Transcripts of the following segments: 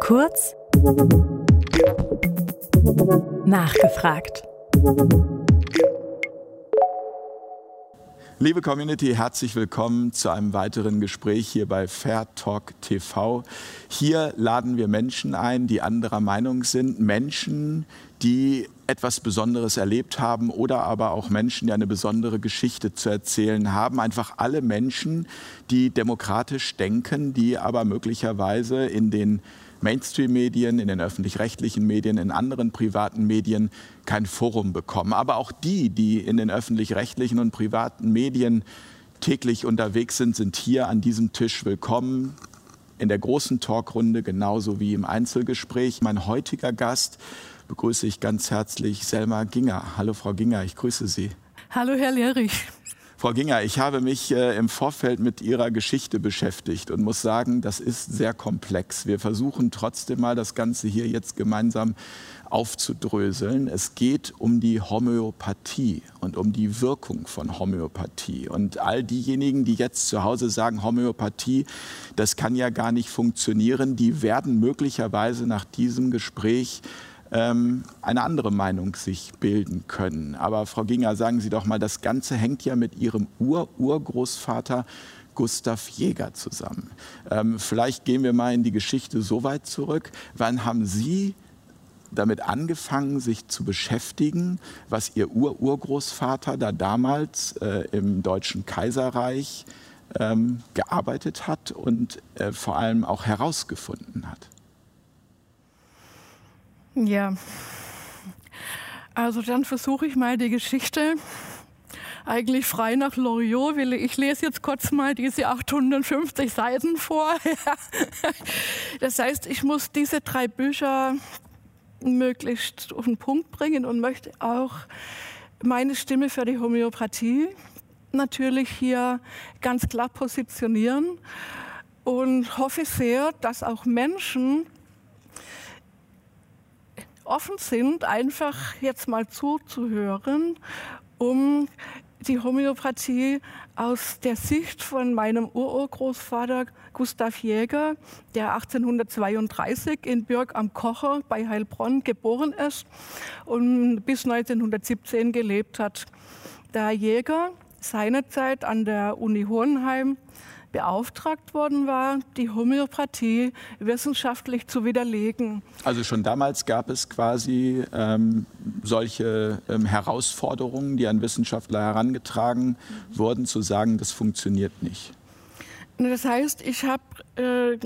Kurz nachgefragt. Liebe Community, herzlich willkommen zu einem weiteren Gespräch hier bei Fair Talk TV. Hier laden wir Menschen ein, die anderer Meinung sind. Menschen, die etwas Besonderes erlebt haben oder aber auch Menschen, die eine besondere Geschichte zu erzählen haben. Einfach alle Menschen, die demokratisch denken, die aber möglicherweise in den Mainstream-Medien, in den öffentlich-rechtlichen Medien, in anderen privaten Medien kein Forum bekommen. Aber auch die, die in den öffentlich-rechtlichen und privaten Medien täglich unterwegs sind, sind hier an diesem Tisch willkommen. In der großen Talkrunde genauso wie im Einzelgespräch. Mein heutiger Gast begrüße ich ganz herzlich Selma Ginger. Hallo Frau Ginger, ich grüße Sie. Hallo Herr Lehrich. Frau Ginger, ich habe mich äh, im Vorfeld mit Ihrer Geschichte beschäftigt und muss sagen, das ist sehr komplex. Wir versuchen trotzdem mal das Ganze hier jetzt gemeinsam aufzudröseln. Es geht um die Homöopathie und um die Wirkung von Homöopathie. Und all diejenigen, die jetzt zu Hause sagen, Homöopathie, das kann ja gar nicht funktionieren, die werden möglicherweise nach diesem Gespräch ähm, eine andere Meinung sich bilden können. Aber Frau Ginger, sagen Sie doch mal, das Ganze hängt ja mit Ihrem Ur-Urgroßvater Gustav Jäger zusammen. Ähm, vielleicht gehen wir mal in die Geschichte so weit zurück. Wann haben Sie damit angefangen, sich zu beschäftigen, was Ihr Ur-Urgroßvater da damals äh, im Deutschen Kaiserreich ähm, gearbeitet hat und äh, vor allem auch herausgefunden hat? Ja, also dann versuche ich mal die Geschichte eigentlich frei nach Loriot. Ich lese jetzt kurz mal diese 850 Seiten vor. das heißt, ich muss diese drei Bücher möglichst auf den Punkt bringen und möchte auch meine Stimme für die Homöopathie natürlich hier ganz klar positionieren und hoffe sehr, dass auch Menschen, offen sind, einfach jetzt mal zuzuhören, um die Homöopathie aus der Sicht von meinem Urgroßvater Gustav Jäger, der 1832 in Bürg am Kocher bei Heilbronn geboren ist und bis 1917 gelebt hat. Der Jäger seinerzeit an der Uni Hohenheim beauftragt worden war, die Homöopathie wissenschaftlich zu widerlegen. Also schon damals gab es quasi ähm, solche ähm, Herausforderungen, die an Wissenschaftler herangetragen wurden, zu sagen, das funktioniert nicht. Das heißt, ich habe äh,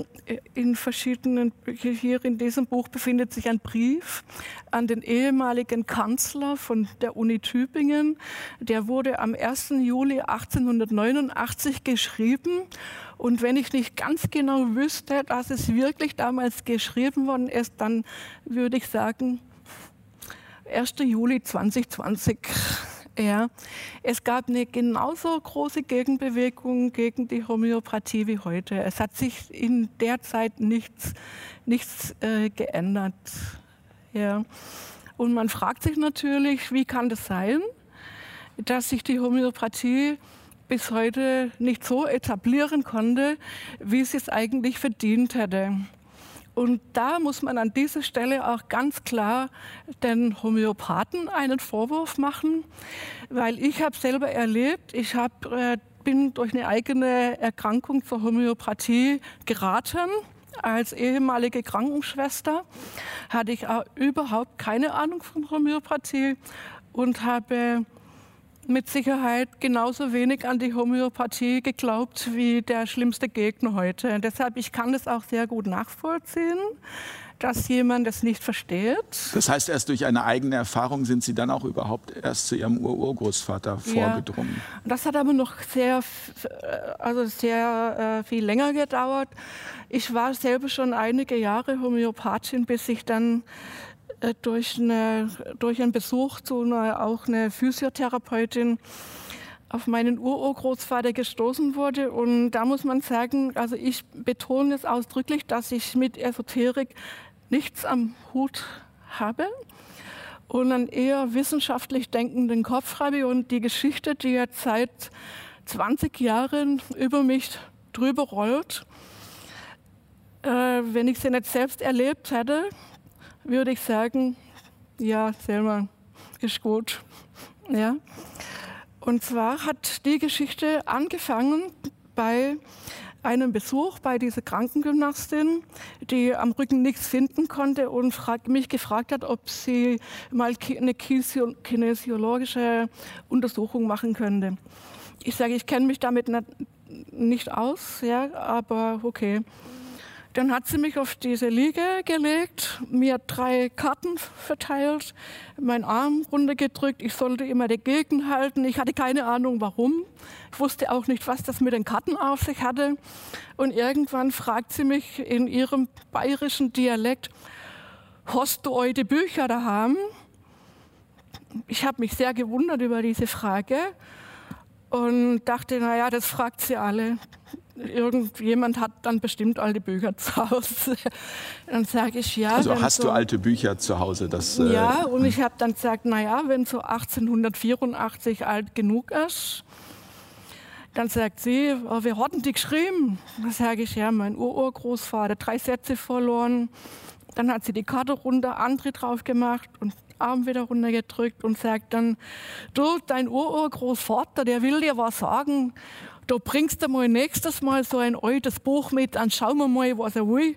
in verschiedenen, hier in diesem Buch befindet sich ein Brief an den ehemaligen Kanzler von der Uni Tübingen. Der wurde am 1. Juli 1889 geschrieben. Und wenn ich nicht ganz genau wüsste, dass es wirklich damals geschrieben worden ist, dann würde ich sagen, 1. Juli 2020. Ja, es gab eine genauso große Gegenbewegung gegen die Homöopathie wie heute. Es hat sich in der Zeit nichts, nichts äh, geändert. Ja. Und man fragt sich natürlich, wie kann das sein, dass sich die Homöopathie bis heute nicht so etablieren konnte, wie sie es eigentlich verdient hätte. Und da muss man an dieser Stelle auch ganz klar den Homöopathen einen Vorwurf machen, weil ich habe selber erlebt, ich hab, äh, bin durch eine eigene Erkrankung zur Homöopathie geraten. Als ehemalige Krankenschwester hatte ich auch überhaupt keine Ahnung von Homöopathie und habe mit Sicherheit genauso wenig an die Homöopathie geglaubt wie der schlimmste Gegner heute. Deshalb, ich kann das auch sehr gut nachvollziehen, dass jemand es nicht versteht. Das heißt, erst durch eine eigene Erfahrung sind Sie dann auch überhaupt erst zu Ihrem Urgroßvater vorgedrungen. Ja, das hat aber noch sehr, also sehr äh, viel länger gedauert. Ich war selber schon einige Jahre Homöopathin, bis ich dann durch, eine, durch einen Besuch zu einer, auch eine Physiotherapeutin auf meinen Urgroßvater gestoßen wurde. Und da muss man sagen, also ich betone es ausdrücklich, dass ich mit Esoterik nichts am Hut habe und einen eher wissenschaftlich denkenden Kopf habe und die Geschichte, die jetzt seit 20 Jahren über mich drüber rollt, Äh, wenn ich sie nicht selbst erlebt hätte, würde ich sagen, ja, Selma, ist gut. Ja. Und zwar hat die Geschichte angefangen bei einem Besuch bei dieser Krankengymnastin, die am Rücken nichts finden konnte und mich gefragt hat, ob sie mal eine kinesiologische Untersuchung machen könnte. Ich sage, ich kenne mich damit nicht aus, ja, aber okay. Dann hat sie mich auf diese Liege gelegt, mir drei Karten verteilt, meinen Arm runtergedrückt. Ich sollte immer dagegen halten. Ich hatte keine Ahnung, warum. Ich wusste auch nicht, was das mit den Karten auf sich hatte. Und irgendwann fragt sie mich in ihrem bayerischen Dialekt, hast du heute Bücher daheim? Ich habe mich sehr gewundert über diese Frage und dachte, naja, das fragt sie alle irgendjemand hat dann bestimmt alte Bücher zu Hause. Dann sage ich ja. Also hast so, du alte Bücher zu Hause? Das, äh, ja, äh, und ich habe dann gesagt, naja, wenn so 1884 alt genug ist, dann sagt sie, oh, wir hatten die geschrieben. Dann sage ich, ja, mein Ururgroßvater, drei Sätze verloren. Dann hat sie die Karte runter, andere drauf gemacht und Arm wieder runtergedrückt und sagt dann, du, dein Ururgroßvater, der will dir was sagen da bringst du mal nächstes Mal so ein altes Buch mit, dann schauen wir mal, was er will.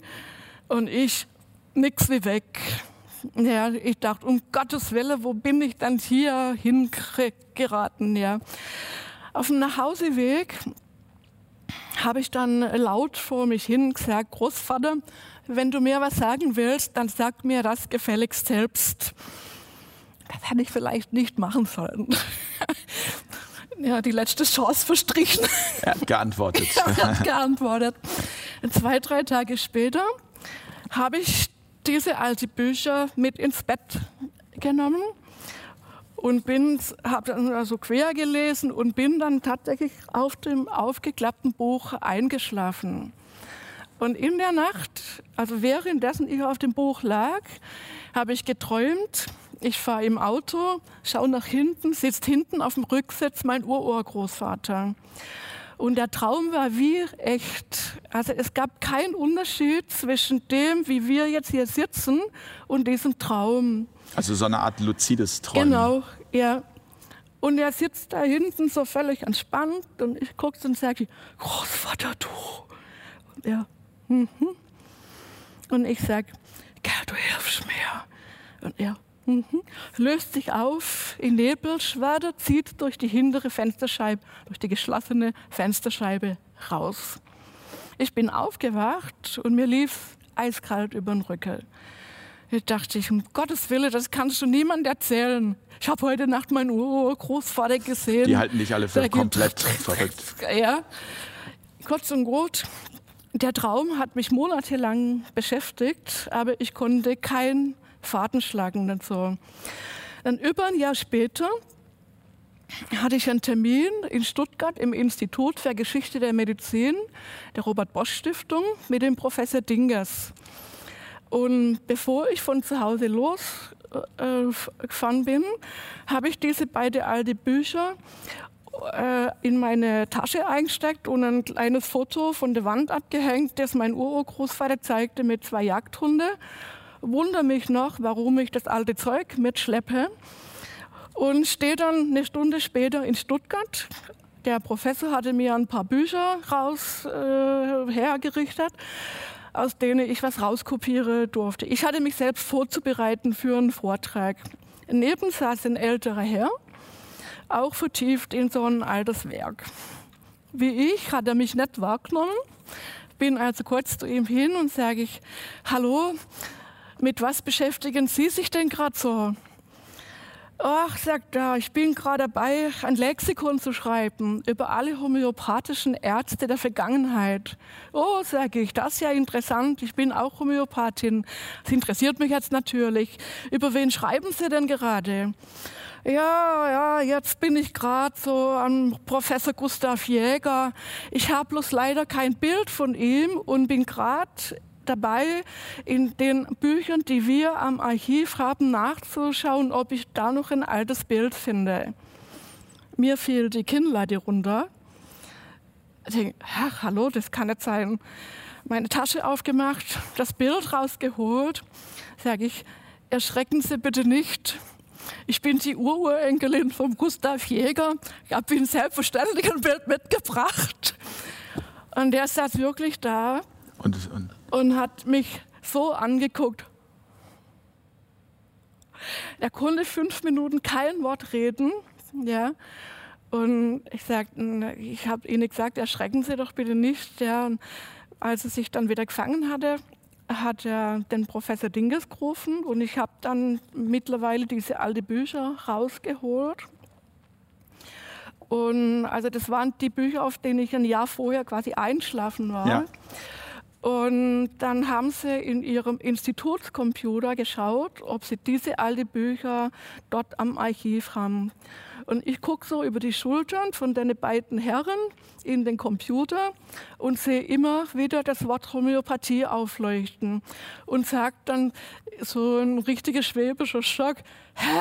Und ich, nix wie weg. Ja, ich dachte, um Gottes Willen, wo bin ich dann hier hingeraten? Ja. Auf dem Nachhauseweg habe ich dann laut vor mich hin gesagt, Großvater, wenn du mir was sagen willst, dann sag mir das gefälligst selbst. Das hätte ich vielleicht nicht machen sollen ja, die letzte Chance verstrichen. Er hat geantwortet. er hat geantwortet. Zwei, drei Tage später habe ich diese alte Bücher mit ins Bett genommen und bin, habe dann also quer gelesen und bin dann tatsächlich auf dem aufgeklappten Buch eingeschlafen. Und in der Nacht, also währenddessen ich auf dem Buch lag, habe ich geträumt, ich fahre im Auto, schaue nach hinten, sitzt hinten auf dem Rücksitz mein Ururgroßvater. Und der Traum war wie echt. Also es gab keinen Unterschied zwischen dem, wie wir jetzt hier sitzen und diesem Traum. Also so eine Art luzides Träumen. Genau, ja. Und er sitzt da hinten so völlig entspannt und ich gucke und sage, Großvater, du. Und er, mhm. Und ich sage, du hilfst mir. Und er, Mhm. Löst sich auf in Nebelschwade, zieht durch die hintere Fensterscheibe, durch die geschlossene Fensterscheibe raus. Ich bin aufgewacht und mir lief eiskalt über den Rücken. Ich dachte ich, um Gottes Willen, das kannst du niemand erzählen. Ich habe heute Nacht meinen Urgroßvater gesehen. Die halten dich alle für komplett verrückt. Ja, kurz und gut. Der Traum hat mich monatelang beschäftigt, aber ich konnte kein Faden schlagen und so. Dann über ein Jahr später hatte ich einen Termin in Stuttgart im Institut für Geschichte der Medizin der Robert Bosch Stiftung mit dem Professor Dingers. Und bevor ich von zu Hause losgefahren äh, bin, habe ich diese beiden alten Bücher äh, in meine Tasche eingesteckt und ein kleines Foto von der Wand abgehängt, das mein Urgroßvater zeigte mit zwei Jagdhunden wundere mich noch, warum ich das alte Zeug mitschleppe und stehe dann eine Stunde später in Stuttgart. Der Professor hatte mir ein paar Bücher raus äh, hergerichtet, aus denen ich was rauskopiere durfte. Ich hatte mich selbst vorzubereiten für einen Vortrag. Neben saß ein älterer Herr, auch vertieft in so ein altes Werk. Wie ich hat er mich nicht wahrgenommen, bin also kurz zu ihm hin und sage ich, hallo, mit was beschäftigen Sie sich denn gerade so? Ach, sagt er, ich bin gerade dabei, ein Lexikon zu schreiben über alle homöopathischen Ärzte der Vergangenheit. Oh, sage ich, das ist ja interessant. Ich bin auch Homöopathin. Das interessiert mich jetzt natürlich. Über wen schreiben Sie denn gerade? Ja, ja, jetzt bin ich gerade so am Professor Gustav Jäger. Ich habe bloß leider kein Bild von ihm und bin gerade dabei, in den Büchern, die wir am Archiv haben, nachzuschauen, ob ich da noch ein altes Bild finde. Mir fiel die Kinnlade runter. Ich denke, ach, hallo, das kann nicht sein. Meine Tasche aufgemacht, das Bild rausgeholt. Sage ich, erschrecken Sie bitte nicht. Ich bin die Ururenkelin von Gustav Jäger. Ich habe Ihnen selbstverständlich ein Bild mitgebracht. Und der saß wirklich da und, und, und hat mich so angeguckt. Er konnte fünf Minuten kein Wort reden. Ja. Und ich sagte, ich habe ihnen gesagt, erschrecken Sie doch bitte nicht. Ja. Und als er sich dann wieder gefangen hatte, hat er den Professor Dinges gerufen und ich habe dann mittlerweile diese alte Bücher rausgeholt. Und also das waren die Bücher, auf denen ich ein Jahr vorher quasi einschlafen war. Ja. Und dann haben sie in ihrem Institutscomputer geschaut, ob sie diese alten Bücher dort am Archiv haben. Und ich gucke so über die Schultern von den beiden Herren in den Computer und sehe immer wieder das Wort Homöopathie aufleuchten und sage dann so ein richtiger schwäbischer Schock, hä?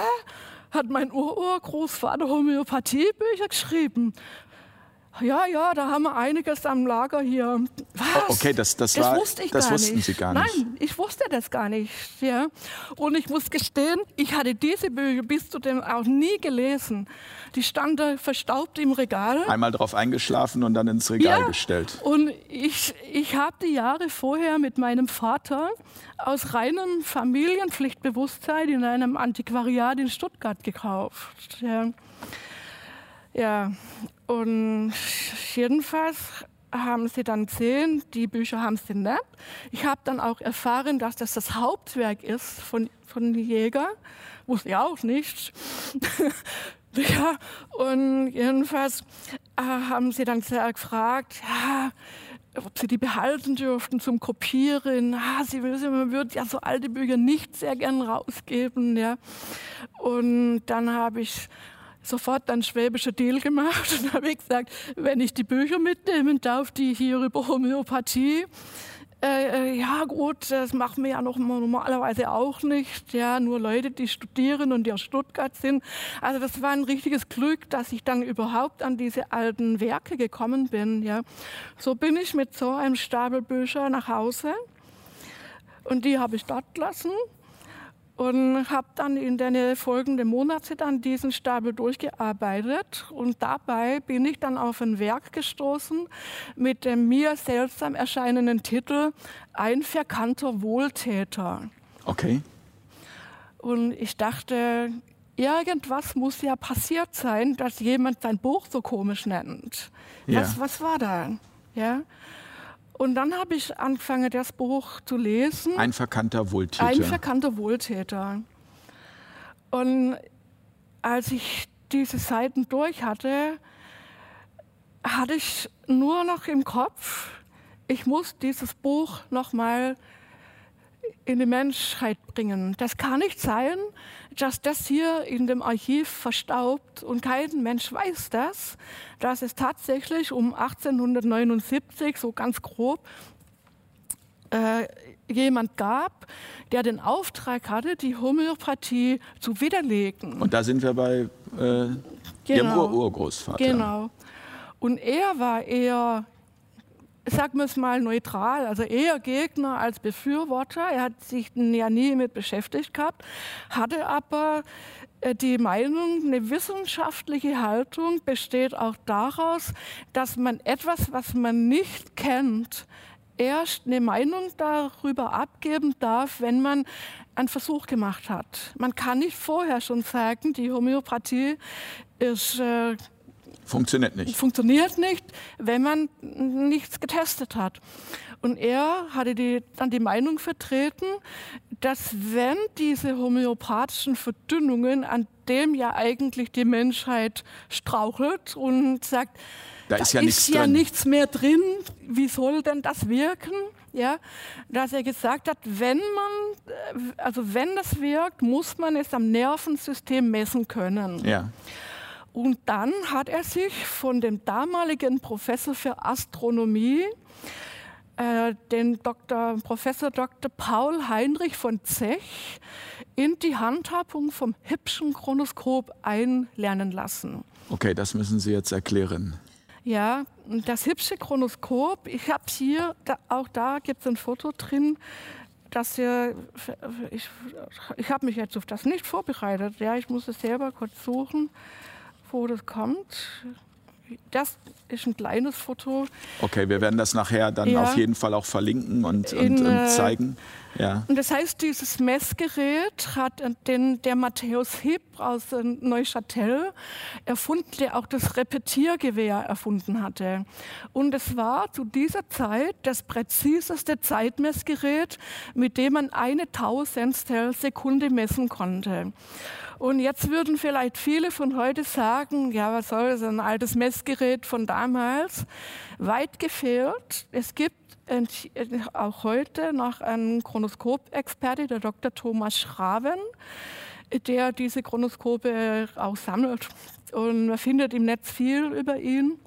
Hat mein Urgroßvater Homöopathiebücher geschrieben? Ja, ja, da haben wir einiges am Lager hier. Was? Oh, okay, das, das, das war, wusste ich das gar wussten nicht. Sie gar nicht. Nein, ich wusste das gar nicht. Ja. Und ich muss gestehen, ich hatte diese Bücher bis zu dem auch nie gelesen. Die standen verstaubt im Regal. Einmal drauf eingeschlafen und dann ins Regal ja, gestellt. Und ich, ich habe die Jahre vorher mit meinem Vater aus reinem Familienpflichtbewusstsein in einem Antiquariat in Stuttgart gekauft. Ja. Ja, und jedenfalls haben sie dann gesehen, die Bücher haben sie nicht. Ich habe dann auch erfahren, dass das das Hauptwerk ist von, von Jäger. Wusste ich auch nicht. ja, und jedenfalls äh, haben sie dann gefragt, ja, ob sie die behalten dürften zum Kopieren. Ah, sie, man würde ja so alte Bücher nicht sehr gern rausgeben. Ja. Und dann habe ich sofort dann schwäbischer Deal gemacht und habe gesagt, wenn ich die Bücher mitnehmen darf, die hier über Homöopathie, äh, äh, ja gut, das machen wir ja noch normalerweise auch nicht. Ja, nur Leute, die studieren und die aus Stuttgart sind. Also das war ein richtiges Glück, dass ich dann überhaupt an diese alten Werke gekommen bin. Ja, so bin ich mit so einem Stapel Bücher nach Hause und die habe ich dort gelassen und habe dann in den folgenden Monaten dann diesen Stapel durchgearbeitet und dabei bin ich dann auf ein Werk gestoßen mit dem mir seltsam erscheinenden Titel Ein verkannter Wohltäter. Okay. Und ich dachte, irgendwas muss ja passiert sein, dass jemand sein Buch so komisch nennt. Ja. Was, was war da? Ja. Und dann habe ich angefangen, das Buch zu lesen. Ein verkannter Wohltäter. Ein verkannter Wohltäter. Und als ich diese Seiten durch hatte, hatte ich nur noch im Kopf, ich muss dieses Buch nochmal in die Menschheit bringen. Das kann nicht sein, dass das hier in dem Archiv verstaubt und kein Mensch weiß das, dass es tatsächlich um 1879, so ganz grob, äh, jemand gab, der den Auftrag hatte, die Homöopathie zu widerlegen. Und da sind wir bei äh, genau. Ihrem Ur Urgroßvater. Genau. Und er war eher sagen wir es mal neutral, also eher Gegner als Befürworter. Er hat sich ja nie mit beschäftigt gehabt, hatte aber äh, die Meinung, eine wissenschaftliche Haltung besteht auch daraus, dass man etwas, was man nicht kennt, erst eine Meinung darüber abgeben darf, wenn man einen Versuch gemacht hat. Man kann nicht vorher schon sagen, die Homöopathie ist äh, Funktioniert nicht. Funktioniert nicht, wenn man nichts getestet hat. Und er hatte die, dann die Meinung vertreten, dass wenn diese homöopathischen Verdünnungen, an dem ja eigentlich die Menschheit strauchelt und sagt, da ist, ja, ist nichts, ja nichts mehr drin, wie soll denn das wirken? Ja, dass er gesagt hat, wenn man, also wenn das wirkt, muss man es am Nervensystem messen können. Ja. Und dann hat er sich von dem damaligen Professor für Astronomie, äh, den Dr., Professor Dr. Paul Heinrich von Zech, in die Handhabung vom Hippschen Chronoskop einlernen lassen. Okay, das müssen Sie jetzt erklären. Ja, das hübsche Chronoskop, ich habe hier, da, auch da gibt es ein Foto drin, dass ihr, ich, ich habe mich jetzt auf das nicht vorbereitet. Ja, ich muss es selber kurz suchen, wo das kommt. Das ist ein kleines Foto. Okay, wir werden das nachher dann ja. auf jeden Fall auch verlinken und, In, und, und äh, zeigen. Ja. Und das heißt, dieses Messgerät hat den, der Matthäus Hipp aus Neuchâtel erfunden, der auch das Repetiergewehr erfunden hatte. Und es war zu dieser Zeit das präziseste Zeitmessgerät, mit dem man eine Tausendstel Sekunde messen konnte. Und jetzt würden vielleicht viele von heute sagen, ja, was soll das, ein altes Messgerät von damals? Weit gefehlt. Es gibt auch heute noch einen Chronoskopexperte, der Dr. Thomas Schraven, der diese Chronoskope auch sammelt. Und man findet im Netz viel über ihn.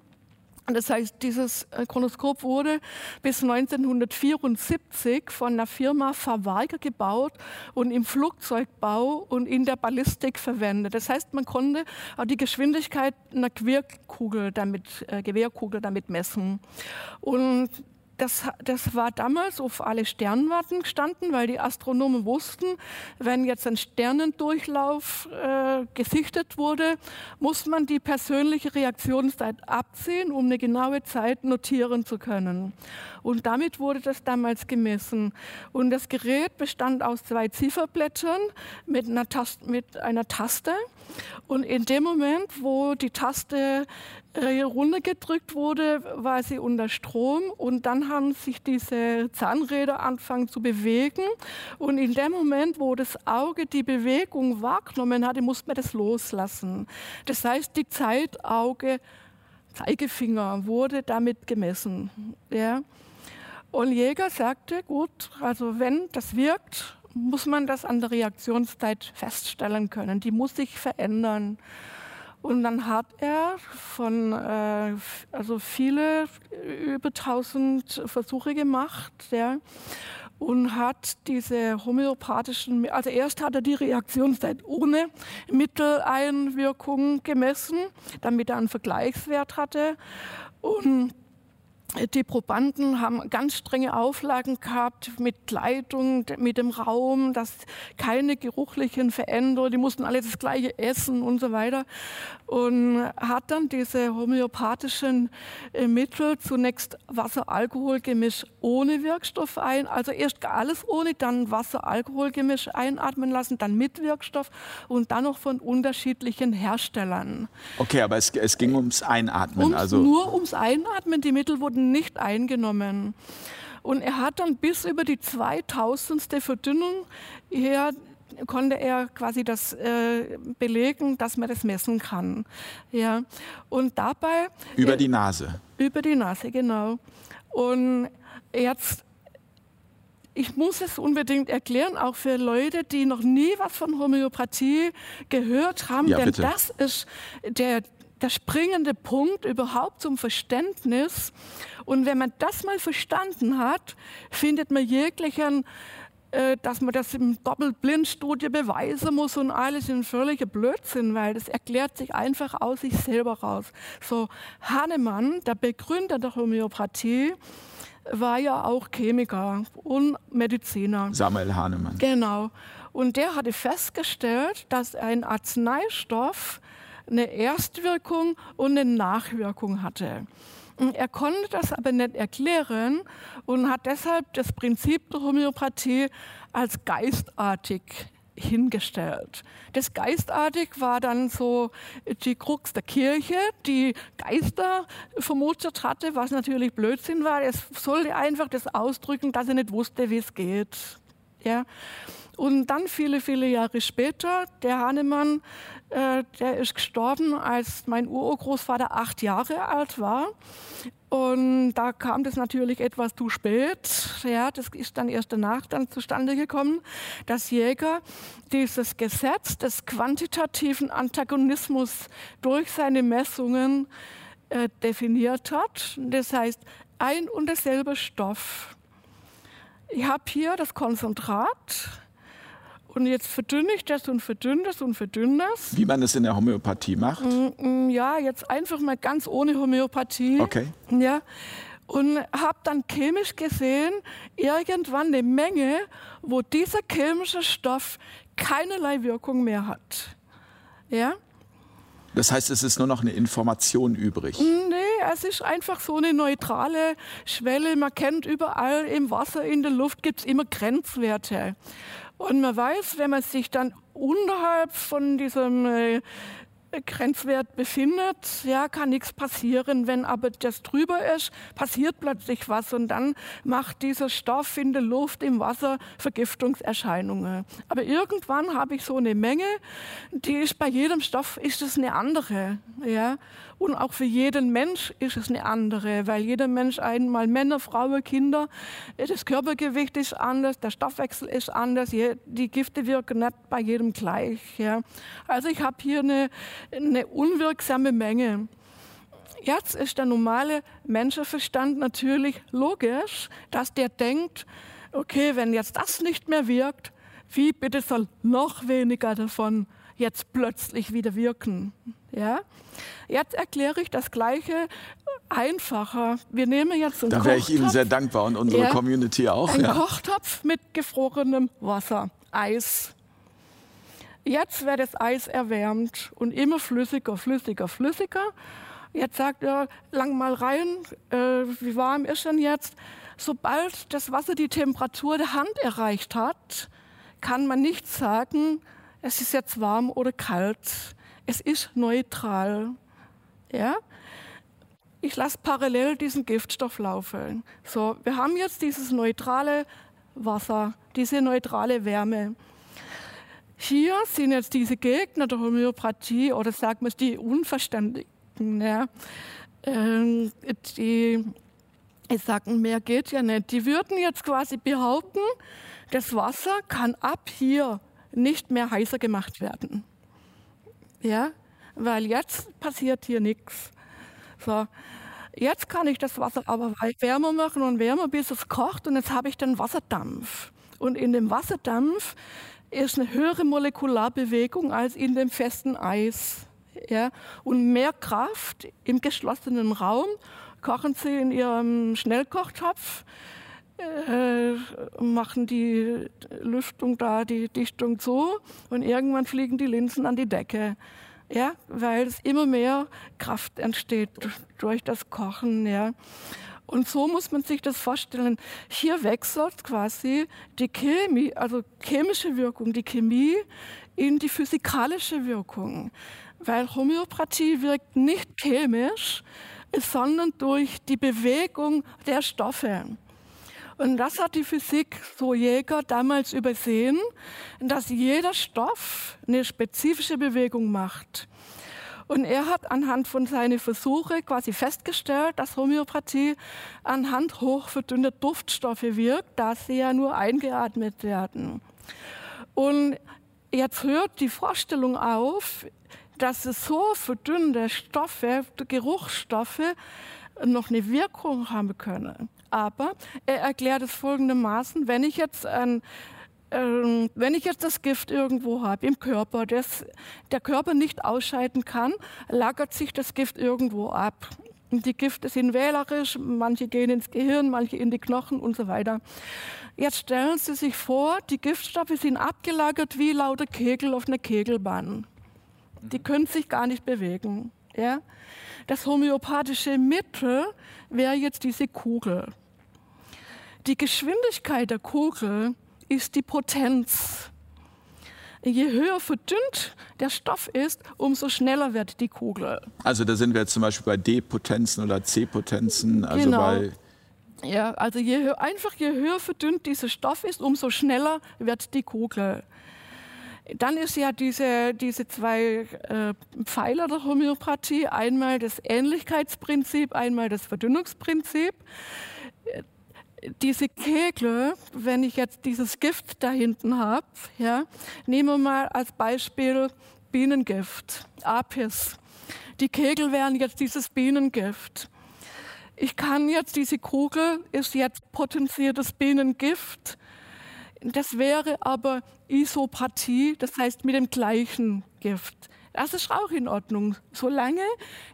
Das heißt, dieses äh, Chronoskop wurde bis 1974 von der Firma Verweiger gebaut und im Flugzeugbau und in der Ballistik verwendet. Das heißt, man konnte auch die Geschwindigkeit einer Querkugel damit, äh, Gewehrkugel damit messen. Und das, das war damals auf alle Sternwarten gestanden, weil die Astronomen wussten, wenn jetzt ein Sternendurchlauf äh, gesichtet wurde, muss man die persönliche Reaktionszeit abziehen, um eine genaue Zeit notieren zu können. Und damit wurde das damals gemessen. Und das Gerät bestand aus zwei Zifferblättern mit einer, Taste, mit einer Taste. Und in dem Moment, wo die Taste runtergedrückt wurde, war sie unter Strom und dann haben sich diese Zahnräder angefangen zu bewegen und in dem Moment, wo das Auge die Bewegung wahrgenommen hatte, musste man das loslassen. Das heißt, die Zeitauge, Zeigefinger wurde damit gemessen. Ja. Und Jäger sagte, gut, also wenn das wirkt, muss man das an der Reaktionszeit feststellen können. Die muss sich verändern. Und dann hat er von, äh, also viele, über 1000 Versuche gemacht, ja, und hat diese homöopathischen, also erst hat er die Reaktionszeit ohne Mitteleinwirkung gemessen, damit er einen Vergleichswert hatte. Und die Probanden haben ganz strenge Auflagen gehabt mit Kleidung, mit dem Raum, dass keine geruchlichen Veränderungen, die mussten alle das gleiche essen und so weiter. Und hat dann diese homöopathischen äh, Mittel zunächst Wasser-Alkohol-Gemisch ohne Wirkstoff ein, also erst alles ohne, dann Wasser-Alkohol-Gemisch einatmen lassen, dann mit Wirkstoff und dann noch von unterschiedlichen Herstellern. Okay, aber es, es ging ums Einatmen. Ums, also nur ums Einatmen. Die Mittel wurden wurden nicht eingenommen. Und er hat dann bis über die 2000. Verdünnung her konnte er quasi das äh, belegen, dass man das messen kann. Ja. Und dabei über die Nase. Über die Nase, genau. Und jetzt ich muss es unbedingt erklären, auch für Leute, die noch nie was von Homöopathie gehört haben, ja, denn bitte. das ist der, der springende Punkt überhaupt zum Verständnis. Und wenn man das mal verstanden hat, findet man jeglichen, äh, dass man das im Doppelblindstudie beweisen muss und alles in völliger Blödsinn, weil das erklärt sich einfach aus sich selber raus. So, Hahnemann, der Begründer der Homöopathie, war ja auch Chemiker und Mediziner. Samuel Hahnemann. Genau. Und der hatte festgestellt, dass ein Arzneistoff eine Erstwirkung und eine Nachwirkung hatte. Er konnte das aber nicht erklären und hat deshalb das Prinzip der Homöopathie als geistartig hingestellt. Das geistartig war dann so die Krux der Kirche, die Geister vermutet hatte, was natürlich Blödsinn war. Es sollte einfach das ausdrücken, dass er nicht wusste, wie es geht. Ja. Und dann viele, viele Jahre später, der Hahnemann, äh, der ist gestorben, als mein Urgroßvater acht Jahre alt war. Und da kam das natürlich etwas zu spät. Ja, das ist dann erst danach dann zustande gekommen, dass Jäger dieses Gesetz des quantitativen Antagonismus durch seine Messungen äh, definiert hat. Das heißt, ein und derselbe Stoff. Ich habe hier das Konzentrat Und jetzt verdünne ich das und verdünne das und verdünne das. Wie man es in der Homöopathie macht? Mm, mm, Ja, jetzt einfach mal ganz ohne Homöopathie. Okay. Ja. Und habe dann chemisch gesehen, irgendwann eine Menge, wo dieser chemische Stoff keinerlei Wirkung mehr hat. Ja? Das heißt, es ist nur noch eine Information übrig. Nee, es ist einfach so eine neutrale Schwelle. Man kennt überall im Wasser, in der Luft gibt es immer Grenzwerte. Und man weiß, wenn man sich dann unterhalb von diesem äh, Grenzwert befindet, ja, kann nichts passieren. Wenn aber das drüber ist, passiert plötzlich was und dann macht dieser Stoff in der Luft, im Wasser Vergiftungserscheinungen. Aber irgendwann habe ich so eine Menge, die ist bei jedem Stoff ist es eine andere, ja. Und auch für jeden Mensch ist es eine andere, weil jeder Mensch einmal Männer, Frauen, Kinder, das Körpergewicht ist anders, der Stoffwechsel ist anders, die Gifte wirken nicht bei jedem gleich. Ja. Also ich habe hier eine, eine unwirksame Menge. Jetzt ist der normale Menschenverstand natürlich logisch, dass der denkt, okay, wenn jetzt das nicht mehr wirkt, wie bitte soll noch weniger davon jetzt plötzlich wieder wirken? Ja? Jetzt erkläre ich das Gleiche einfacher. Wir nehmen jetzt einen Da wäre ich Ihnen sehr dankbar und unsere Ja. Community auch. Ein Ja. Kochtopf mit gefrorenem Wasser, Eis. Jetzt wird das Eis erwärmt und immer flüssiger, flüssiger, flüssiger. Jetzt sagt er, lang mal rein, äh, wie warm ist denn jetzt? Sobald das Wasser die Temperatur der Hand erreicht hat, kann man nicht sagen, es ist jetzt warm oder kalt. Es ist neutral. Ja? Ich lasse parallel diesen Giftstoff laufen. So, wir haben jetzt dieses neutrale Wasser, diese neutrale Wärme. Hier sind jetzt diese Gegner der Homöopathie oder sagen wir es die Unverständigen, ja, ähm, die sagen, mehr geht ja nicht. Die würden jetzt quasi behaupten, das Wasser kann ab hier nicht mehr heißer gemacht werden. Ja, weil jetzt passiert hier nichts. So, jetzt kann ich das Wasser aber wärmer machen und wärmer, bis es kocht und jetzt habe ich den Wasserdampf. Und in dem Wasserdampf ist eine höhere Molekularbewegung als in dem festen Eis. Ja? Und mehr Kraft im geschlossenen Raum kochen Sie in Ihrem Schnellkochtopf, äh, machen die Lüftung da, die Dichtung zu und irgendwann fliegen die Linsen an die Decke. Ja, weil es immer mehr Kraft entsteht durch das Kochen. Ja. Und so muss man sich das vorstellen. Hier wechselt quasi die Chemie, also chemische Wirkung, die Chemie in die physikalische Wirkung. Weil Homöopathie wirkt nicht chemisch, sondern durch die Bewegung der Stoffe. Und das hat die Physik so Jäger damals übersehen, dass jeder Stoff eine spezifische Bewegung macht. Und er hat anhand von seinen Versuchen quasi festgestellt, dass Homöopathie anhand hochverdünnter Duftstoffe wirkt, da sie ja nur eingeatmet werden. Und jetzt hört die Vorstellung auf, dass es so verdünnte Stoffe, Geruchsstoffe, noch eine Wirkung haben können. Aber er erklärt es folgendermaßen, wenn ich jetzt ein ähm, wenn ich jetzt das Gift irgendwo habe im Körper, das der Körper nicht ausscheiden kann, lagert sich das Gift irgendwo ab. Und die Gifte sind wählerisch, manche gehen ins Gehirn, manche in die Knochen und so weiter. Jetzt stellen Sie sich vor, die Giftstoffe sind abgelagert wie lauter Kegel auf einer Kegelbahn. Die können sich gar nicht bewegen. Ja? Das homöopathische Mittel wäre jetzt diese Kugel. Die Geschwindigkeit der Kugel ist die Potenz. Je höher verdünnt der Stoff ist, umso schneller wird die Kugel. Also da sind wir jetzt zum Beispiel bei D-Potenzen oder C-Potenzen, also Genau. bei Ja, also je höher, einfach je höher verdünnt dieser Stoff ist, umso schneller wird die Kugel. Dann ist ja diese, diese zwei äh, Pfeiler der Homöopathie, einmal das Ähnlichkeitsprinzip, einmal das Verdünnungsprinzip. Diese Kegel, wenn ich jetzt dieses Gift da hinten habe, ja, nehmen wir mal als Beispiel Bienengift, Apis. Die Kegel wären jetzt dieses Bienengift. Ich kann jetzt, diese Kugel ist jetzt potenziertes Bienengift. das wäre aber Isopathie, das heißt mit dem gleichen Gift. Das ist auch in Ordnung, solange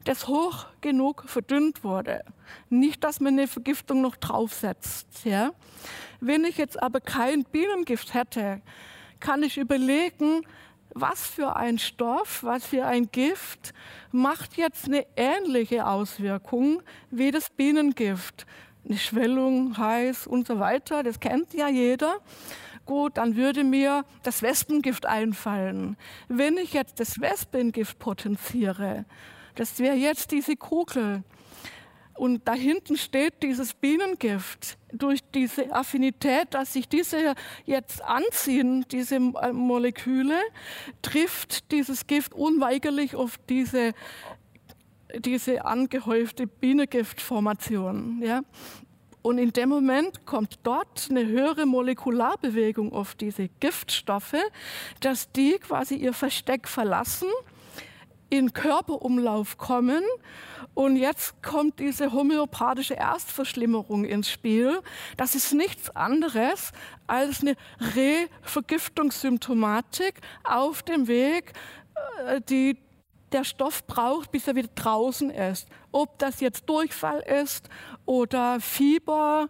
das hoch genug verdünnt wurde. Nicht, dass man eine Vergiftung noch draufsetzt. Ja? Wenn ich jetzt aber kein Bienengift hätte, kann ich überlegen, was für ein Stoff, was für ein Gift macht jetzt eine ähnliche Auswirkung wie das Bienengift. Eine Schwellung, heiß und so weiter, das kennt ja jeder. Gut, dann würde mir das Wespengift einfallen. Wenn ich jetzt das Wespengift potenziere, das wäre jetzt diese Kugel, und da hinten steht dieses Bienengift. Durch diese Affinität, dass sich diese jetzt anziehen, diese äh, Moleküle, trifft dieses Gift unweigerlich auf diese, diese angehäufte Bienengiftformation. Ja? Und in dem Moment kommt dort eine höhere Molekularbewegung auf diese Giftstoffe, dass die quasi ihr Versteck verlassen, in Körperumlauf kommen und jetzt kommt diese homöopathische Erstverschlimmerung ins Spiel. Das ist nichts anderes als eine Revergiftungssymptomatik auf dem Weg, äh, die der Stoff braucht, bis er wieder draußen ist. Ob das jetzt Durchfall ist oder Fieber